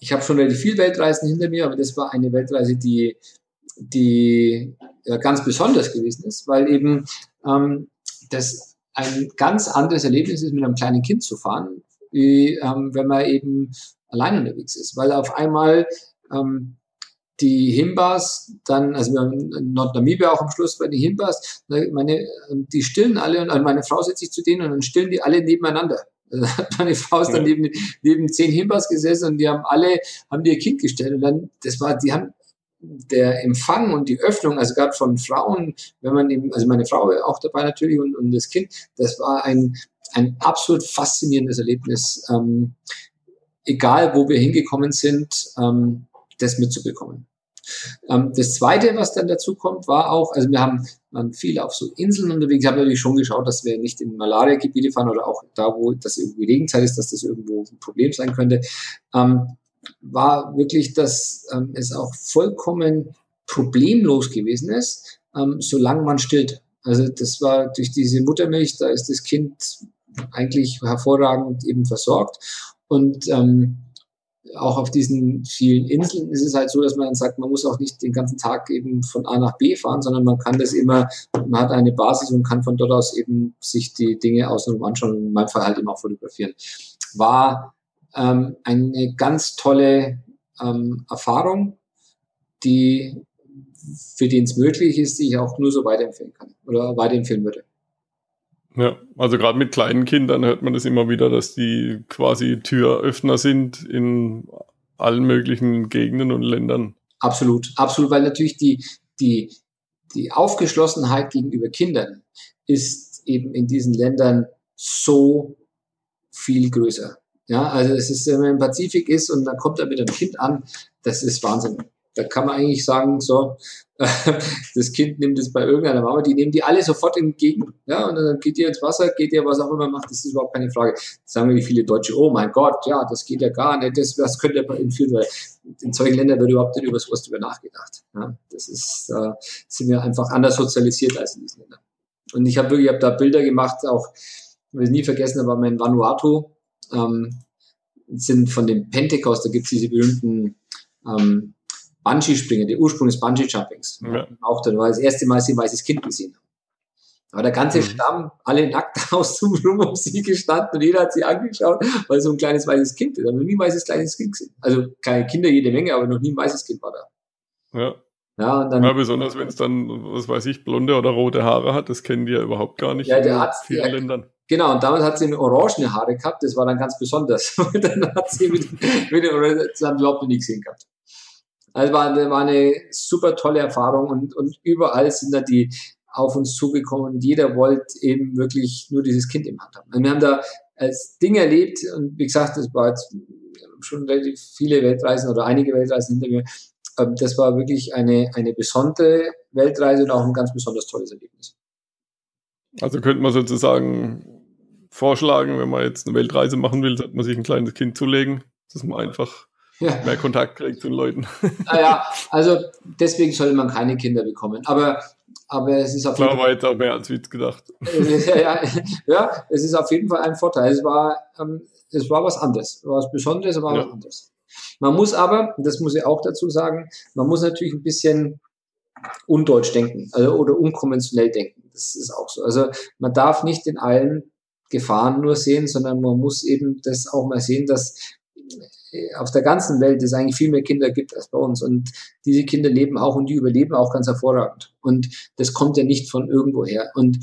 ich habe schon relativ viel Weltreisen hinter mir, aber das war eine Weltreise, die, die ja, ganz besonders gewesen ist, weil eben ähm, das ein ganz anderes Erlebnis ist, mit einem kleinen Kind zu fahren, wie ähm, wenn man eben allein unterwegs ist. Weil auf einmal ähm, die Himbas dann, also wir haben in Nordnamibia auch am Schluss bei den Himbas, ne, meine, die stillen alle und also meine Frau setzt sich zu denen und dann stillen die alle nebeneinander. Also meine Frau ist dann neben, neben zehn Himbas gesessen und die haben alle, haben ihr Kind gestellt und dann, das war, die haben der Empfang und die Öffnung, also gerade von Frauen, wenn man eben, also meine Frau auch dabei natürlich und, und das Kind, das war ein, ein absolut faszinierendes Erlebnis, ähm, egal wo wir hingekommen sind, ähm, das mitzubekommen. Ähm, das zweite, was dann dazu kommt, war auch, also wir haben waren viel auf so Inseln unterwegs. Ich habe natürlich schon geschaut, dass wir nicht in Malaria-Gebiete fahren oder auch da, wo das irgendwie Regenzeit ist, dass das irgendwo ein Problem sein könnte. Ähm, war wirklich, dass ähm, es auch vollkommen problemlos gewesen ist, ähm, solange man stillt. Also das war durch diese Muttermilch, da ist das Kind eigentlich hervorragend eben versorgt. Und ähm, auch auf diesen vielen Inseln ist es halt so, dass man dann sagt, man muss auch nicht den ganzen Tag eben von A nach B fahren, sondern man kann das immer, man hat eine Basis und kann von dort aus eben sich die Dinge außenrum anschauen und in meinem Fall halt auch fotografieren. War ähm, eine ganz tolle ähm, Erfahrung, die für den es möglich ist, die ich auch nur so weiterempfehlen kann oder weiterempfehlen würde. Ja, also gerade mit kleinen Kindern hört man das immer wieder, dass die quasi Türöffner sind in allen möglichen Gegenden und Ländern. Absolut, absolut, weil natürlich die, die, die Aufgeschlossenheit gegenüber Kindern ist eben in diesen Ländern so viel größer. Ja, also es ist, wenn man im Pazifik ist und dann kommt er mit einem Kind an, das ist Wahnsinn. Da kann man eigentlich sagen, so, das Kind nimmt es bei irgendeiner Mama, die nehmen die alle sofort entgegen. Ja, und dann geht ihr ins Wasser, geht ihr was auch immer macht, das ist überhaupt keine Frage. Das sagen wir wie viele Deutsche, oh mein Gott, ja, das geht ja gar nicht, das, das könnte ja entführen, weil in solchen Ländern wird überhaupt nicht über sowas drüber nachgedacht. Ja, das ist, äh, sind wir einfach anders sozialisiert als in diesen Ländern. Und ich habe wirklich, ich habe da Bilder gemacht, auch, ich will es nie vergessen, war mein Vanuatu, ähm, sind von dem Pentecost, da gibt es diese berühmten ähm, Bungee-Springen, der Ursprung des Bungee-Jumpings. Ja. Auch da war das erste Mal sie ein weißes Kind gesehen. Aber der ganze mhm. Stamm, alle nackt aus dem Rum um sie gestanden und jeder hat sie angeschaut, weil so ein kleines weißes Kind ist. Aber noch nie ein weißes kleines Kind gesehen. Also kleine Kinder jede Menge, aber noch nie ein weißes Kind war da. Ja. Ja, dann, ja, besonders wenn es dann, was weiß ich, blonde oder rote Haare hat, das kennen die ja überhaupt gar nicht ja, der hat, vielen ja, Ländern. Genau, und damals hat sie orangene Haare gehabt, das war dann ganz besonders. Und dann hat sie mit, mit das haben überhaupt gesehen gehabt. Also war, war eine super tolle Erfahrung und, und überall sind da die auf uns zugekommen und jeder wollte eben wirklich nur dieses Kind im Hand haben. Und wir haben da als Ding erlebt und wie gesagt, das war jetzt schon relativ viele Weltreisen oder einige Weltreisen hinter mir. Ähm, das war wirklich eine, eine besondere Weltreise und auch ein ganz besonders tolles Erlebnis. Also könnte man sozusagen vorschlagen, wenn man jetzt eine Weltreise machen will, sollte man sich ein kleines Kind zulegen, dass man einfach ja. mehr Kontakt kriegt zu den Leuten. Naja, also deswegen sollte man keine Kinder bekommen. Aber, aber es ist auf Klar, jeden Fall. weiter mehr als Witz gedacht. ja, ja, ja, es ist auf jeden Fall ein Vorteil. Es war, ähm, es war was anderes. Es war was Besonderes, aber ja. was anderes. Man muss aber, das muss ich auch dazu sagen, man muss natürlich ein bisschen undeutsch denken also, oder unkonventionell denken. Das ist auch so. Also man darf nicht in allen Gefahren nur sehen, sondern man muss eben das auch mal sehen, dass auf der ganzen Welt es eigentlich viel mehr Kinder gibt als bei uns. Und diese Kinder leben auch und die überleben auch ganz hervorragend. Und das kommt ja nicht von irgendwoher. Und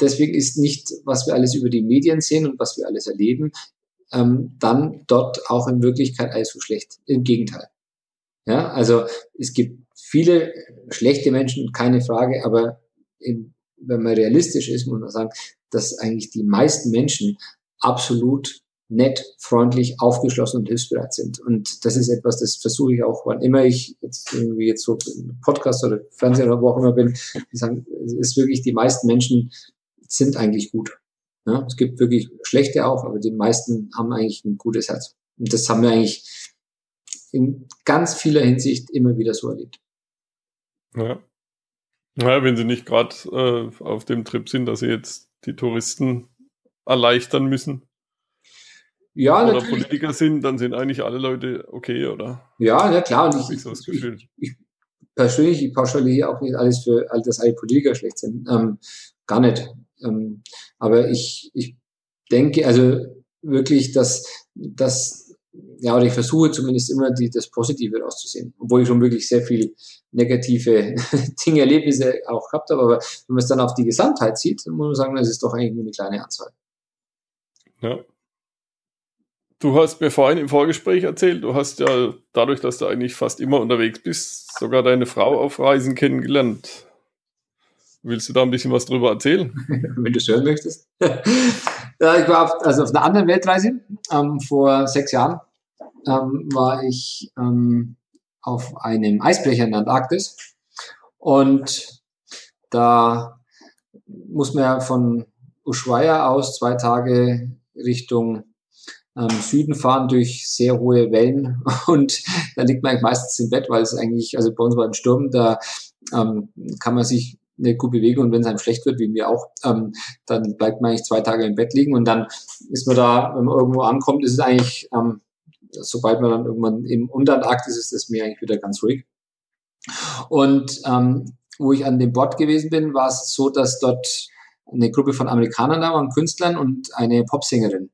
deswegen ist nicht, was wir alles über die Medien sehen und was wir alles erleben, ähm, dann dort auch in Wirklichkeit so schlecht. Im Gegenteil. Ja, also es gibt viele schlechte Menschen, keine Frage, aber in, wenn man realistisch ist, muss man sagen, dass eigentlich die meisten Menschen absolut nett, freundlich, aufgeschlossen und hilfsbereit sind. Und das ist etwas, das versuche ich auch, wann immer ich jetzt irgendwie jetzt so Podcast oder Fernseher oder wo auch immer bin, sagen, es ist wirklich, die meisten Menschen sind eigentlich gut. Ja, es gibt wirklich schlechte auch, aber die meisten haben eigentlich ein gutes Herz. Und das haben wir eigentlich in ganz vieler Hinsicht immer wieder so erlebt. Ja. Naja, wenn sie nicht gerade äh, auf dem Trip sind, dass sie jetzt die Touristen erleichtern müssen, ja, oder natürlich. Politiker sind, dann sind eigentlich alle Leute okay, oder? Ja, ja klar. Und ich, ich, so das Gefühl. Ich, ich, persönlich, ich pauschaliere auch nicht alles für, dass alle Politiker schlecht sind. Ähm, gar nicht. Ähm, aber ich, ich denke, also wirklich, dass, dass ja, oder ich versuche zumindest immer die, das Positive rauszusehen, obwohl ich schon wirklich sehr viel negative Dinge, Erlebnisse auch gehabt habe. Aber wenn man es dann auf die Gesamtheit sieht, dann muss man sagen, das ist doch eigentlich nur eine kleine Anzahl. Ja. Du hast mir vorhin im Vorgespräch erzählt, du hast ja dadurch, dass du eigentlich fast immer unterwegs bist, sogar deine Frau auf Reisen kennengelernt. Willst du da ein bisschen was drüber erzählen? Wenn du es hören möchtest. ja, ich war auf, also auf einer anderen Weltreise. Ähm, vor sechs Jahren ähm, war ich ähm, auf einem Eisbrecher in der Antarktis. Und da muss man ja von Ushuaia aus zwei Tage Richtung ähm, Süden fahren durch sehr hohe Wellen. Und da liegt man eigentlich meistens im Bett, weil es eigentlich, also bei uns beim Sturm, da ähm, kann man sich nicht gut bewegen. Und wenn es einem schlecht wird, wie mir auch, ähm, dann bleibt man eigentlich zwei Tage im Bett liegen. Und dann ist man da, wenn man irgendwo ankommt, ist es eigentlich, ähm, sobald man dann irgendwann im Unterantarktis ist, ist das Meer eigentlich wieder ganz ruhig. Und ähm, wo ich an dem Bord gewesen bin, war es so, dass dort eine Gruppe von Amerikanern da waren, Künstlern und eine Popsängerin.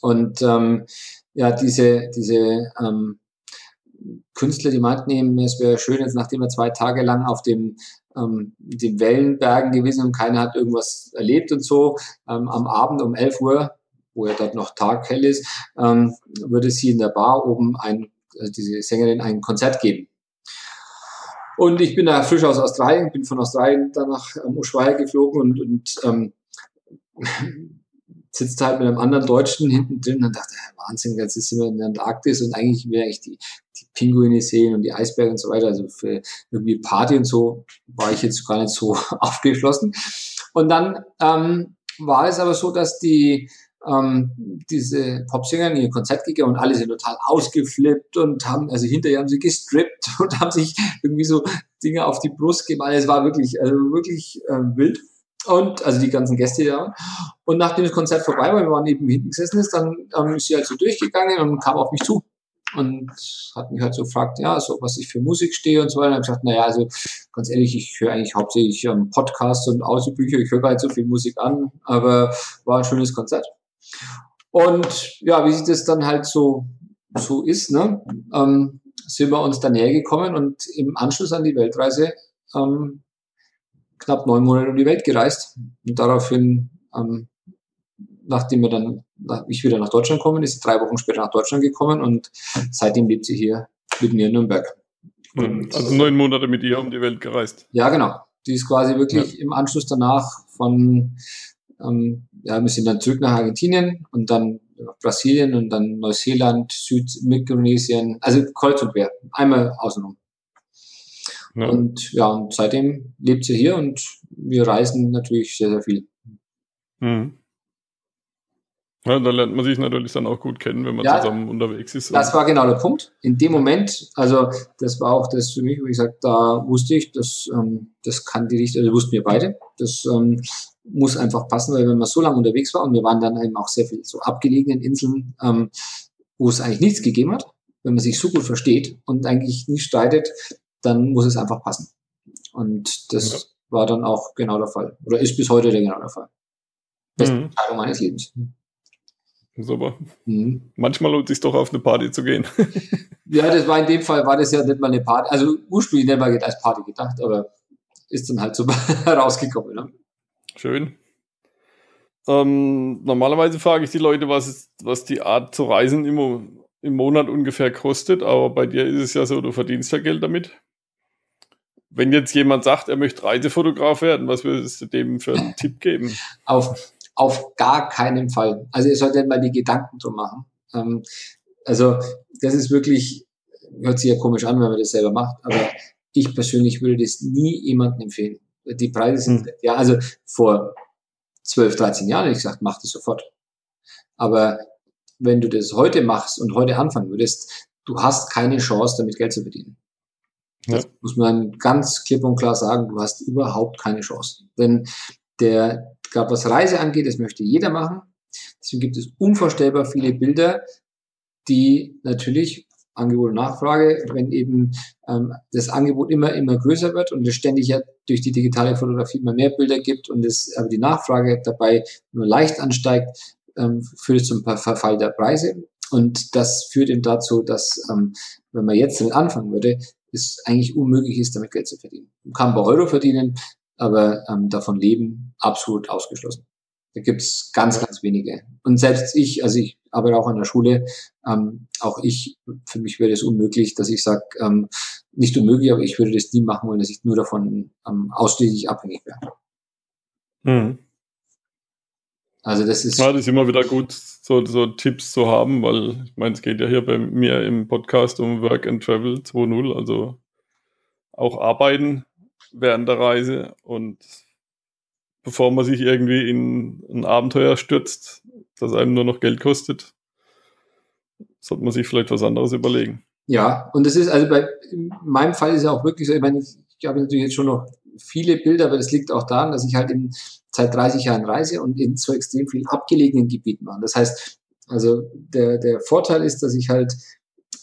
Und ähm, ja, diese, diese ähm, Künstler, die meinten eben, es wäre schön, jetzt nachdem wir zwei Tage lang auf dem ähm, den Wellenbergen gewesen und keiner hat irgendwas erlebt und so, ähm, am Abend um 11 Uhr, wo ja dort noch taghell ist, ähm, würde sie in der Bar oben ein, also diese Sängerin ein Konzert geben. Und ich bin da frisch aus Australien, bin von Australien dann nach ähm, Ushuaia geflogen und, und ähm, sitzt halt mit einem anderen Deutschen hinten drin und dachte, Wahnsinn, jetzt sind wir in der Antarktis und eigentlich wäre ich die, die Pinguine sehen und die Eisberge und so weiter. Also für irgendwie Party und so war ich jetzt gar nicht so aufgeschlossen. Und dann ähm, war es aber so, dass die ähm, diese Popsänger in ihr Konzert gegangen und alle sind total ausgeflippt und haben, also hinterher haben sie gestrippt und haben sich irgendwie so Dinge auf die Brust gemalt. Es war wirklich, also wirklich äh, wild. Und also die ganzen Gäste da. Und nachdem das Konzert vorbei war, wir waren eben hinten gesessen ist, dann ähm, ist sie halt so durchgegangen und kam auf mich zu. Und hat mich halt so gefragt, ja, so was ich für Musik stehe und so weiter. Und ich gesagt, naja, also ganz ehrlich, ich höre eigentlich hauptsächlich ähm, Podcasts und Audiobücher, ich höre gar nicht so viel Musik an, aber war ein schönes Konzert. Und ja, wie sich das dann halt so, so ist, ne, ähm, sind wir uns dann näher gekommen und im Anschluss an die Weltreise ähm, knapp neun Monate um die Welt gereist und daraufhin, ähm, nachdem wir dann, nach, ich wieder nach Deutschland gekommen ist, drei Wochen später nach Deutschland gekommen und seitdem lebt sie hier mit mir in Nürnberg. Und also neun Monate mit ihr um die Welt gereist. Ja, genau. Die ist quasi wirklich ja. im Anschluss danach von, ähm, ja, wir sind dann zurück nach Argentinien und dann nach Brasilien und dann Neuseeland, Südmikronesien, also kreuz und quer, einmal außenrum. Ja. Und ja, und seitdem lebt sie hier und wir reisen natürlich sehr, sehr viel. Mhm. Ja, da lernt man sich natürlich dann auch gut kennen, wenn man ja, zusammen unterwegs ist. Das war genau der Punkt. In dem Moment, also das war auch das für mich, wo ich gesagt, da wusste ich, das, ähm, das kann die Richtung, also wussten wir beide, das ähm, muss einfach passen, weil wenn man so lange unterwegs war und wir waren dann eben auch sehr viel so abgelegenen Inseln, ähm, wo es eigentlich nichts gegeben hat, wenn man sich so gut versteht und eigentlich nicht streitet, dann muss es einfach passen. Und das ja. war dann auch genau der Fall. Oder ist bis heute der genau der Fall. Beste mhm. Entscheidung meines Lebens. Super. Mhm. Manchmal lohnt es sich doch auf eine Party zu gehen. ja, das war in dem Fall, war das ja nicht mal eine Party. Also ursprünglich nicht mal als Party gedacht, aber ist dann halt so rausgekommen. Ne? Schön. Ähm, normalerweise frage ich die Leute, was, ist, was die Art zu reisen im, im Monat ungefähr kostet, aber bei dir ist es ja so, du verdienst ja Geld damit. Wenn jetzt jemand sagt, er möchte Reisefotograf werden, was würdest du dem für einen Tipp geben? Auf, auf gar keinen Fall. Also ihr solltet mal die Gedanken drum machen. Ähm, also das ist wirklich, hört sich ja komisch an, wenn man das selber macht, aber ich persönlich würde das nie jemandem empfehlen. Die Preise sind, hm. ja, also vor 12, 13 Jahren, ich gesagt, mach das sofort. Aber wenn du das heute machst und heute anfangen würdest, du hast keine Chance, damit Geld zu verdienen. Das ja. muss man ganz klipp und klar sagen, du hast überhaupt keine Chance. Denn der, gerade was Reise angeht, das möchte jeder machen. Deswegen gibt es unvorstellbar viele Bilder, die natürlich Angebot und Nachfrage, wenn eben ähm, das Angebot immer, immer größer wird und es ständig ja durch die digitale Fotografie immer mehr Bilder gibt und es aber die Nachfrage dabei nur leicht ansteigt, ähm, führt es zum Verfall der Preise. Und das führt eben dazu, dass, ähm, wenn man jetzt damit anfangen würde, es eigentlich unmöglich ist, damit Geld zu verdienen. Man kann bei Euro verdienen, aber ähm, davon leben absolut ausgeschlossen. Da gibt's ganz, ganz wenige. Und selbst ich, also ich arbeite auch an der Schule, ähm, auch ich, für mich wäre es unmöglich, dass ich sage, ähm, nicht unmöglich, aber ich würde das nie machen wollen, dass ich nur davon ähm, ausschließlich abhängig wäre. Mhm. Also das ist. Ja, das ist immer wieder gut, so, so Tipps zu haben, weil ich meine, es geht ja hier bei mir im Podcast um Work and Travel 2.0, also auch arbeiten während der Reise und bevor man sich irgendwie in ein Abenteuer stürzt, das einem nur noch Geld kostet, sollte man sich vielleicht was anderes überlegen. Ja, und das ist, also bei in meinem Fall ist ja auch wirklich so, ich meine, ich, ich habe natürlich jetzt schon noch viele Bilder, aber das liegt auch daran, dass ich halt in seit 30 Jahren reise und in so extrem vielen abgelegenen Gebieten war. Das heißt, also der, der Vorteil ist, dass ich halt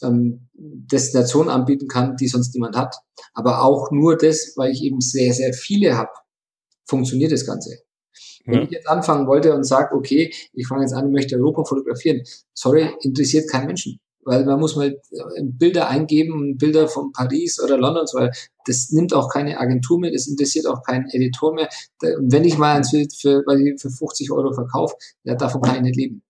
ähm, Destinationen anbieten kann, die sonst niemand hat. Aber auch nur das, weil ich eben sehr, sehr viele habe, funktioniert das Ganze. Wenn ja. ich jetzt anfangen wollte und sage, okay, ich fange jetzt an, ich möchte Europa fotografieren, sorry, interessiert keinen Menschen weil man muss mal äh, Bilder eingeben, Bilder von Paris oder London, weil das nimmt auch keine Agentur mehr, das interessiert auch keinen Editor mehr. Wenn ich mal eins für, für, für 50 Euro verkaufe, ja, davon kann ich nicht leben.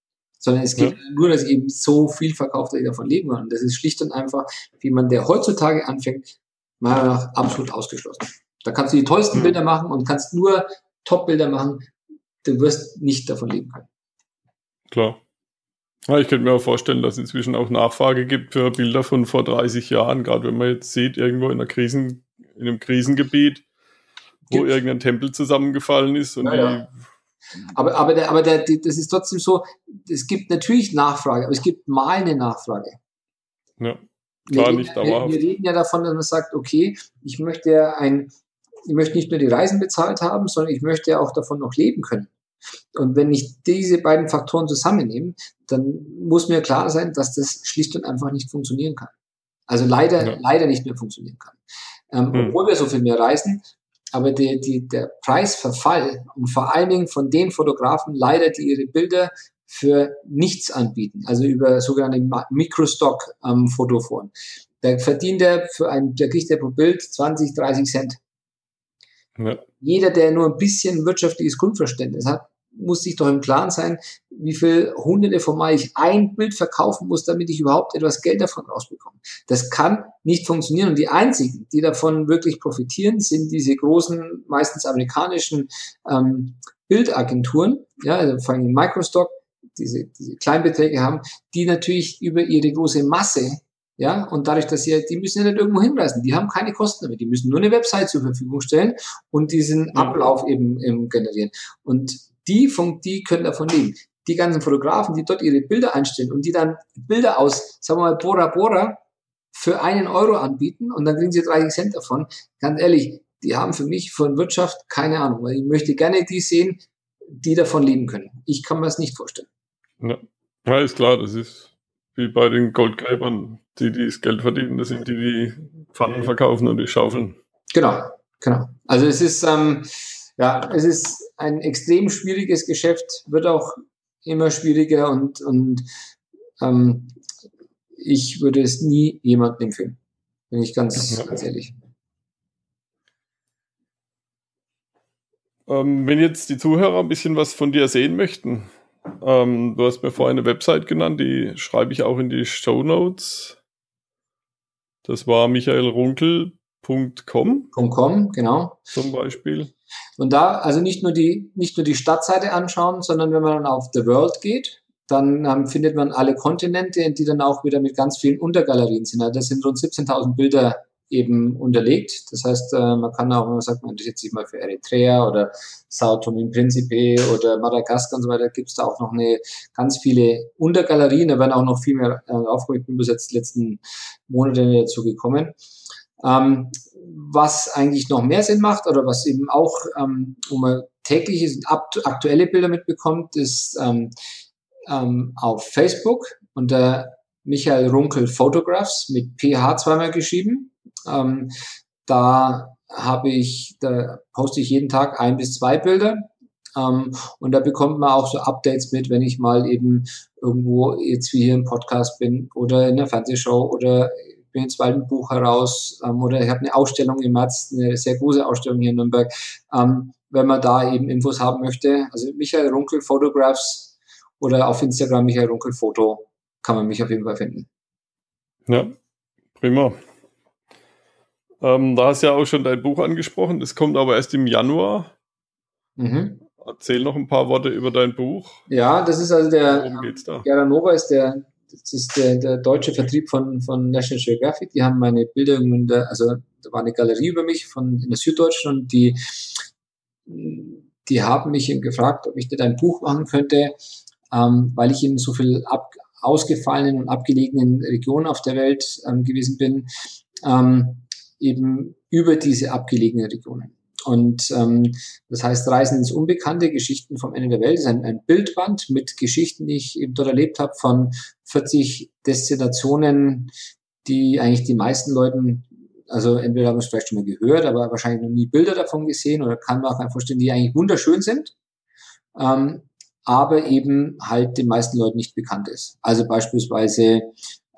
Sondern es geht ja. nur, dass ich eben so viel verkaufe, dass ich davon leben kann. Und das ist schlicht und einfach, wie man der heutzutage anfängt, meiner Meinung nach absolut ausgeschlossen. Da kannst du die tollsten mhm. Bilder machen und kannst nur Top-Bilder machen, du wirst nicht davon leben können. Klar. Ja, ich könnte mir auch vorstellen, dass es inzwischen auch Nachfrage gibt für Bilder von vor 30 Jahren, gerade wenn man jetzt sieht, irgendwo in, einer Krisen, in einem Krisengebiet, wo gibt. irgendein Tempel zusammengefallen ist. Und ja, ja. Aber, aber, der, aber der, das ist trotzdem so, es gibt natürlich Nachfrage, aber es gibt mal eine Nachfrage. Ja, klar, wir nicht dauerhaft. Wir, wir reden ja davon, dass man sagt, okay, ich möchte ein ich möchte nicht nur die Reisen bezahlt haben, sondern ich möchte auch davon noch leben können. Und wenn ich diese beiden Faktoren zusammennehme, dann muss mir klar sein, dass das schlicht und einfach nicht funktionieren kann. Also leider, ja. leider nicht mehr funktionieren kann. Ähm, hm. Obwohl wir so viel mehr reisen, aber die, die, der Preisverfall und vor allen Dingen von den Fotografen leider, die ihre Bilder für nichts anbieten, also über sogenannte Microstock-Fotoforen. Ähm, da verdient er für ein, der kriegt er pro Bild 20, 30 Cent. Ja. Jeder, der nur ein bisschen wirtschaftliches Grundverständnis hat, muss sich doch im Klaren sein, wie viel hunderte von Mal ich ein Bild verkaufen muss, damit ich überhaupt etwas Geld davon rausbekomme. Das kann nicht funktionieren. Und die einzigen, die davon wirklich profitieren, sind diese großen, meistens amerikanischen ähm, Bildagenturen, ja, also vor allem Microstock, diese, diese Kleinbeträge haben, die natürlich über ihre große Masse ja, und dadurch, dass sie, die müssen ja nicht irgendwo hinreisen, die haben keine Kosten damit, die müssen nur eine Website zur Verfügung stellen und diesen. Ablauf eben, eben generieren. Und die, von, die können davon leben. Die ganzen Fotografen, die dort ihre Bilder einstellen und die dann Bilder aus, sagen wir mal, Bora Bora für einen Euro anbieten und dann kriegen sie 30 Cent davon. Ganz ehrlich, die haben für mich von Wirtschaft keine Ahnung, weil ich möchte gerne die sehen, die davon leben können. Ich kann mir das nicht vorstellen. Ja, ja ist klar, das ist wie bei den Goldgräbern, die, die das Geld verdienen, das sind die, die Pfannen verkaufen und die Schaufeln. Genau, genau. Also es ist, ähm, ja, es ist ein extrem schwieriges Geschäft, wird auch immer schwieriger und, und ähm, ich würde es nie jemandem empfehlen. Bin ich ganz, ja. ganz ehrlich. Ähm, wenn jetzt die Zuhörer ein bisschen was von dir sehen möchten, ähm, du hast mir vorhin eine Website genannt, die schreibe ich auch in die Show Notes. Das war michaelrunkel.com. .com, genau. Zum Beispiel. Und da, also nicht nur die, nicht nur die Stadtseite anschauen, sondern wenn man dann auf The World geht, dann ähm, findet man alle Kontinente, die dann auch wieder mit ganz vielen Untergalerien sind. Also das sind rund 17.000 Bilder eben unterlegt. Das heißt, äh, man kann auch, wenn man sagt, man interessiert sich mal für Eritrea oder Sao Tome und Principe oder Madagaskar und so weiter, gibt es da auch noch eine ganz viele Untergalerien. Da werden auch noch viel mehr äh, aufgehoben. Ich bin bis jetzt die letzten Monate dazu gekommen. Ähm, was eigentlich noch mehr Sinn macht oder was eben auch, ähm, wo man tägliche aktuelle Bilder mitbekommt, ist ähm, ähm, auf Facebook unter Michael Runkel Photographs mit PH zweimal geschrieben. Ähm, da habe ich, da poste ich jeden Tag ein bis zwei Bilder. Ähm, und da bekommt man auch so Updates mit, wenn ich mal eben irgendwo jetzt wie hier im Podcast bin oder in der Fernsehshow oder bin jetzt bald ein Buch heraus ähm, oder ich habe eine Ausstellung im März, eine sehr große Ausstellung hier in Nürnberg. Ähm, wenn man da eben Infos haben möchte, also Michael Runkel Photographs oder auf Instagram Michael Runkel Foto, kann man mich auf jeden Fall finden. Ja, prima. Ähm, da hast du ja auch schon dein Buch angesprochen. Das kommt aber erst im Januar. Mhm. Erzähl noch ein paar Worte über dein Buch. Ja, das ist also der. Worum geht's da? Geranova ist der, das ist der, der deutsche Vertrieb von, von National Geographic. Die haben meine Bilder, der, also da war eine Galerie über mich von in der Süddeutschen und die, die haben mich eben gefragt, ob ich nicht ein Buch machen könnte, ähm, weil ich eben so viel ab, ausgefallenen und abgelegenen Regionen auf der Welt ähm, gewesen bin. Ähm, eben über diese abgelegenen Regionen. Und ähm, das heißt, Reisen ins Unbekannte, Geschichten vom Ende der Welt, ist ein, ein Bildband mit Geschichten, die ich eben dort erlebt habe, von 40 Destinationen, die eigentlich die meisten Leuten, also entweder haben es vielleicht schon mal gehört, aber wahrscheinlich noch nie Bilder davon gesehen oder kann man auch einfach vorstellen, die eigentlich wunderschön sind, ähm, aber eben halt den meisten Leuten nicht bekannt ist. Also beispielsweise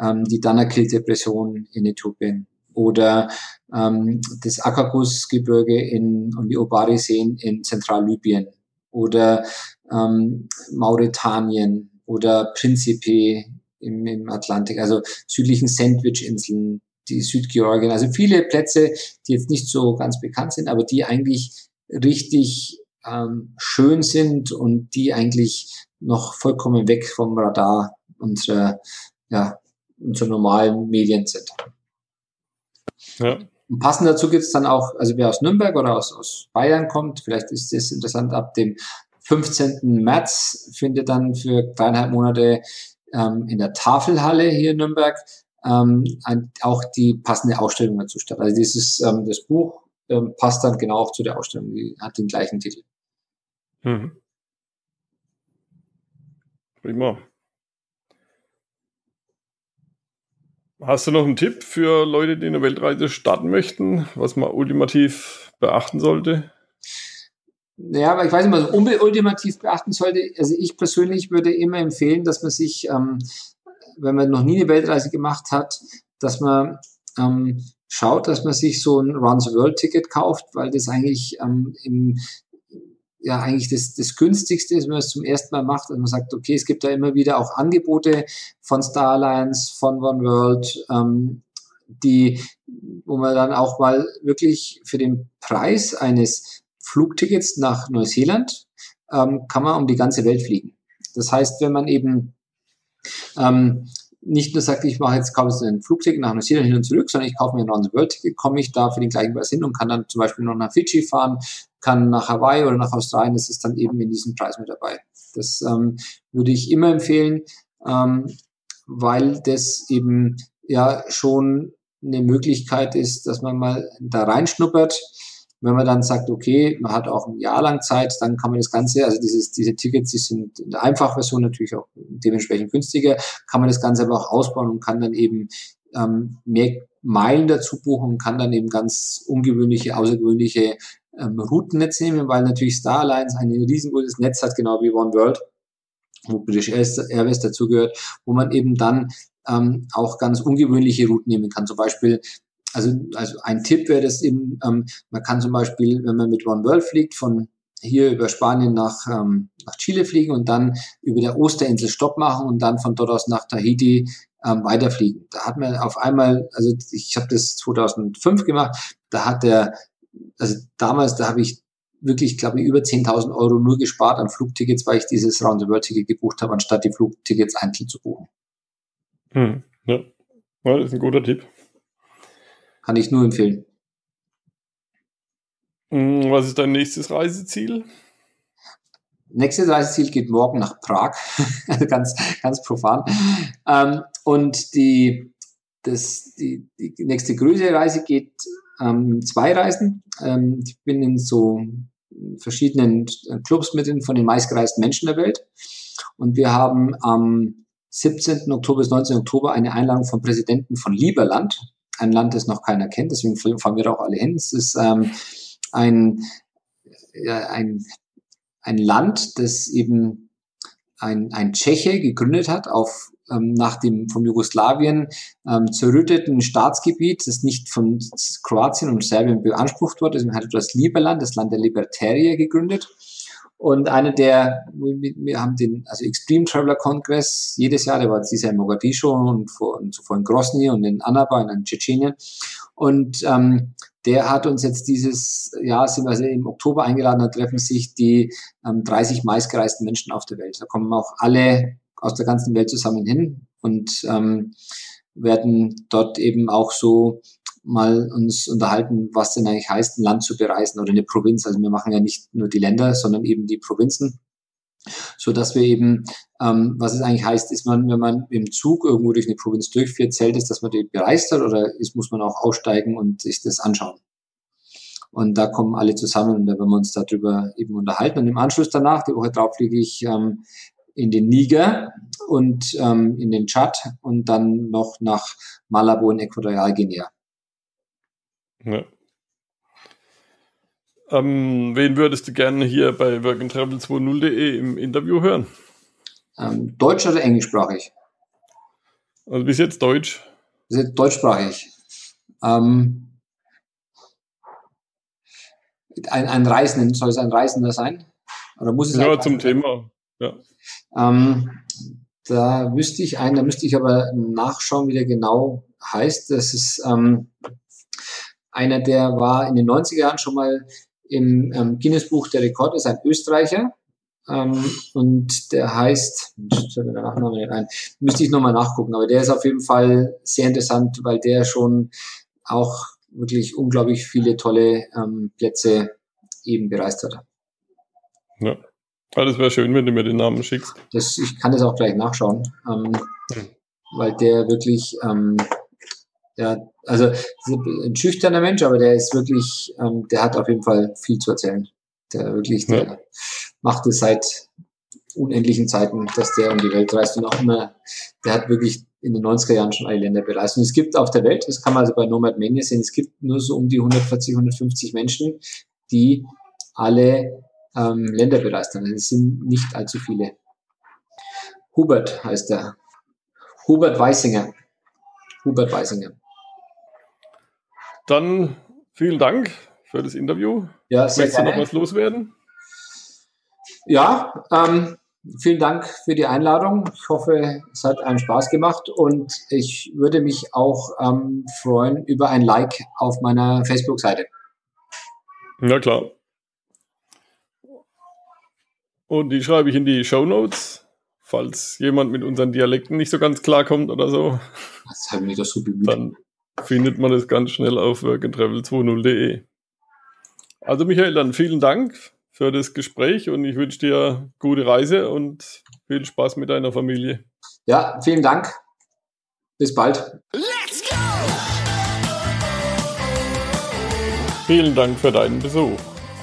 ähm, die Danakil-Depression in Äthiopien oder ähm, das Akakus-Gebirge in, und die Obari-Seen in Zentrallibyen oder ähm, Mauretanien oder Principe im, im Atlantik, also südlichen Sandwich-Inseln, die Südgeorgien, also viele Plätze, die jetzt nicht so ganz bekannt sind, aber die eigentlich richtig ähm, schön sind und die eigentlich noch vollkommen weg vom Radar unserer, ja, unserer normalen Medien sind. Ja. Und passend dazu gibt es dann auch, also wer aus Nürnberg oder aus, aus Bayern kommt, vielleicht ist das interessant, ab dem 15. März findet dann für dreieinhalb Monate ähm, in der Tafelhalle hier in Nürnberg ähm, auch die passende Ausstellung dazu statt. Also dieses ähm, das Buch ähm, passt dann genau auch zu der Ausstellung, die hat den gleichen Titel. Mhm. Prima. Hast du noch einen Tipp für Leute, die eine Weltreise starten möchten, was man ultimativ beachten sollte? Ja, aber ich weiß nicht, was man ultimativ beachten sollte. Also ich persönlich würde immer empfehlen, dass man sich, ähm, wenn man noch nie eine Weltreise gemacht hat, dass man ähm, schaut, dass man sich so ein Run the World Ticket kauft, weil das eigentlich ähm, im, ja eigentlich das, das günstigste ist, wenn man es zum ersten Mal macht, dass man sagt, okay, es gibt da immer wieder auch Angebote von Star Alliance, von One World, ähm, die, wo man dann auch mal wirklich für den Preis eines Flugtickets nach Neuseeland ähm, kann man um die ganze Welt fliegen. Das heißt, wenn man eben ähm, nicht nur sagt, ich mache jetzt kaufe jetzt ein Flugticket nach Neuseeland hin und zurück, sondern ich kaufe mir ein Round the World Ticket, komme ich da für den gleichen Preis hin und kann dann zum Beispiel noch nach Fidschi fahren, kann nach Hawaii oder nach Australien, das ist dann eben in diesem Preis mit dabei. Das ähm, würde ich immer empfehlen, ähm, weil das eben ja schon eine Möglichkeit ist, dass man mal da reinschnuppert wenn man dann sagt, okay, man hat auch ein Jahr lang Zeit, dann kann man das Ganze, also dieses, diese Tickets, die sind in der Einfachversion natürlich auch dementsprechend günstiger, kann man das Ganze aber auch ausbauen und kann dann eben ähm, mehr Meilen dazu buchen und kann dann eben ganz ungewöhnliche, außergewöhnliche ähm, Routennetze nehmen, weil natürlich Star Alliance ein riesengroßes Netz hat, genau wie One World, wo British Airways dazugehört, wo man eben dann ähm, auch ganz ungewöhnliche Routen nehmen kann. Zum Beispiel also, also ein Tipp wäre das eben, ähm, man kann zum Beispiel, wenn man mit One World fliegt, von hier über Spanien nach, ähm, nach Chile fliegen und dann über der Osterinsel Stopp machen und dann von dort aus nach Tahiti ähm, weiterfliegen. Da hat man auf einmal, also ich habe das 2005 gemacht, da hat der, also damals, da habe ich wirklich, glaube ich, über 10.000 Euro nur gespart an Flugtickets, weil ich dieses Round the World Ticket gebucht habe, anstatt die Flugtickets einzeln zu buchen. Hm, ja. ja, das ist ein guter Tipp. Kann ich nur empfehlen. Hm, was ist dein nächstes Reiseziel? Nächstes Reiseziel geht morgen nach Prag, also ganz, ganz profan. Ähm, und die, das, die, die nächste größere Reise geht ähm, zwei Reisen. Ähm, ich bin in so verschiedenen Clubs mit den, von den meistgereisten Menschen der Welt. Und wir haben am 17. Oktober bis 19. Oktober eine Einladung vom Präsidenten von Lieberland ein Land, das noch keiner kennt, deswegen fahren wir da auch alle hin. Es ist ähm, ein, ja, ein, ein Land, das eben ein, ein Tscheche gegründet hat auf ähm, nach dem vom Jugoslawien ähm, zerrütteten Staatsgebiet, das nicht von Kroatien und Serbien beansprucht wurde. Deswegen hat er das Lieberland, das Land der Libertarier, gegründet. Und einer der, wir haben den, also Extreme Traveler Congress jedes Jahr, der war dieses Jahr in Mogadischu und, vor, und zuvor in Grosny und in Annaba in Tschetschenien. Und ähm, der hat uns jetzt dieses Jahr, sind wir also im Oktober eingeladen, da treffen sich die ähm, 30 meistgereisten Menschen auf der Welt. Da kommen auch alle aus der ganzen Welt zusammen hin und ähm, werden dort eben auch so mal uns unterhalten, was denn eigentlich heißt, ein Land zu bereisen oder eine Provinz. Also wir machen ja nicht nur die Länder, sondern eben die Provinzen so dass wir eben, ähm, was es eigentlich heißt, ist man, wenn man im Zug irgendwo durch eine Provinz durchführt, zählt es, dass man die bereist hat oder ist, muss man auch aussteigen und sich das anschauen. Und da kommen alle zusammen und da werden wir uns darüber eben unterhalten. Und im Anschluss danach, die Woche drauf, fliege ich ähm, in den Niger und ähm, in den Tschad und dann noch nach Malabo in Äquatorialguinea. Ja. Ähm, wen würdest du gerne hier bei workandtravel20.de im Interview hören? Ähm, Deutsch oder englischsprachig? Also bis jetzt Deutsch. Bis jetzt deutschsprachig. Ähm, ein, ein Reisenden, soll es ein Reisender sein? Oder muss es Ja, zum Thema. Ja. Ähm, da wüsste ich einen, da müsste ich aber nachschauen, wie der genau heißt. Das ist ähm, einer, der war in den 90er Jahren schon mal im ähm, Guinness Buch der Rekorde, ist ein Österreicher. Ähm, und der heißt, der Nachname nicht ein, müsste ich nochmal nachgucken, aber der ist auf jeden Fall sehr interessant, weil der schon auch wirklich unglaublich viele tolle ähm, Plätze eben bereist hat. Ja. Aber das wäre schön, wenn du mir den Namen schickst. Das, ich kann das auch gleich nachschauen, ähm, mhm. weil der wirklich ähm, Ja, also ein schüchterner Mensch, aber der ist wirklich, ähm, der hat auf jeden Fall viel zu erzählen. Der wirklich, der ja. macht es seit unendlichen Zeiten, dass der um die Welt reist und auch immer, der hat wirklich in den 90er Jahren schon alle Länder bereist. Und es gibt auf der Welt, das kann man also bei Nomad Mania sehen, es gibt nur so um die 140, 150 Menschen, die alle ähm, Länder bereist haben. Es sind nicht allzu viele. Hubert heißt er. Hubert Weisinger. Hubert Weisinger. Dann vielen Dank für das Interview. Ja, sehr Möchtest gerne. du noch was loswerden? Ja, ähm, vielen Dank für die Einladung. Ich hoffe, es hat einen Spaß gemacht und ich würde mich auch ähm, freuen über ein Like auf meiner Facebook-Seite. Ja, klar. Und die schreibe ich in die Show Notes, falls jemand mit unseren Dialekten nicht so ganz klarkommt oder so. Das haben wir doch so bemüht. Dann findet man das ganz schnell auf workandtravel20.de. Also Michael, dann vielen Dank für das Gespräch und ich wünsche dir gute Reise und viel Spaß mit deiner Familie. Ja, vielen Dank. Bis bald. Let's go! Vielen Dank für deinen Besuch.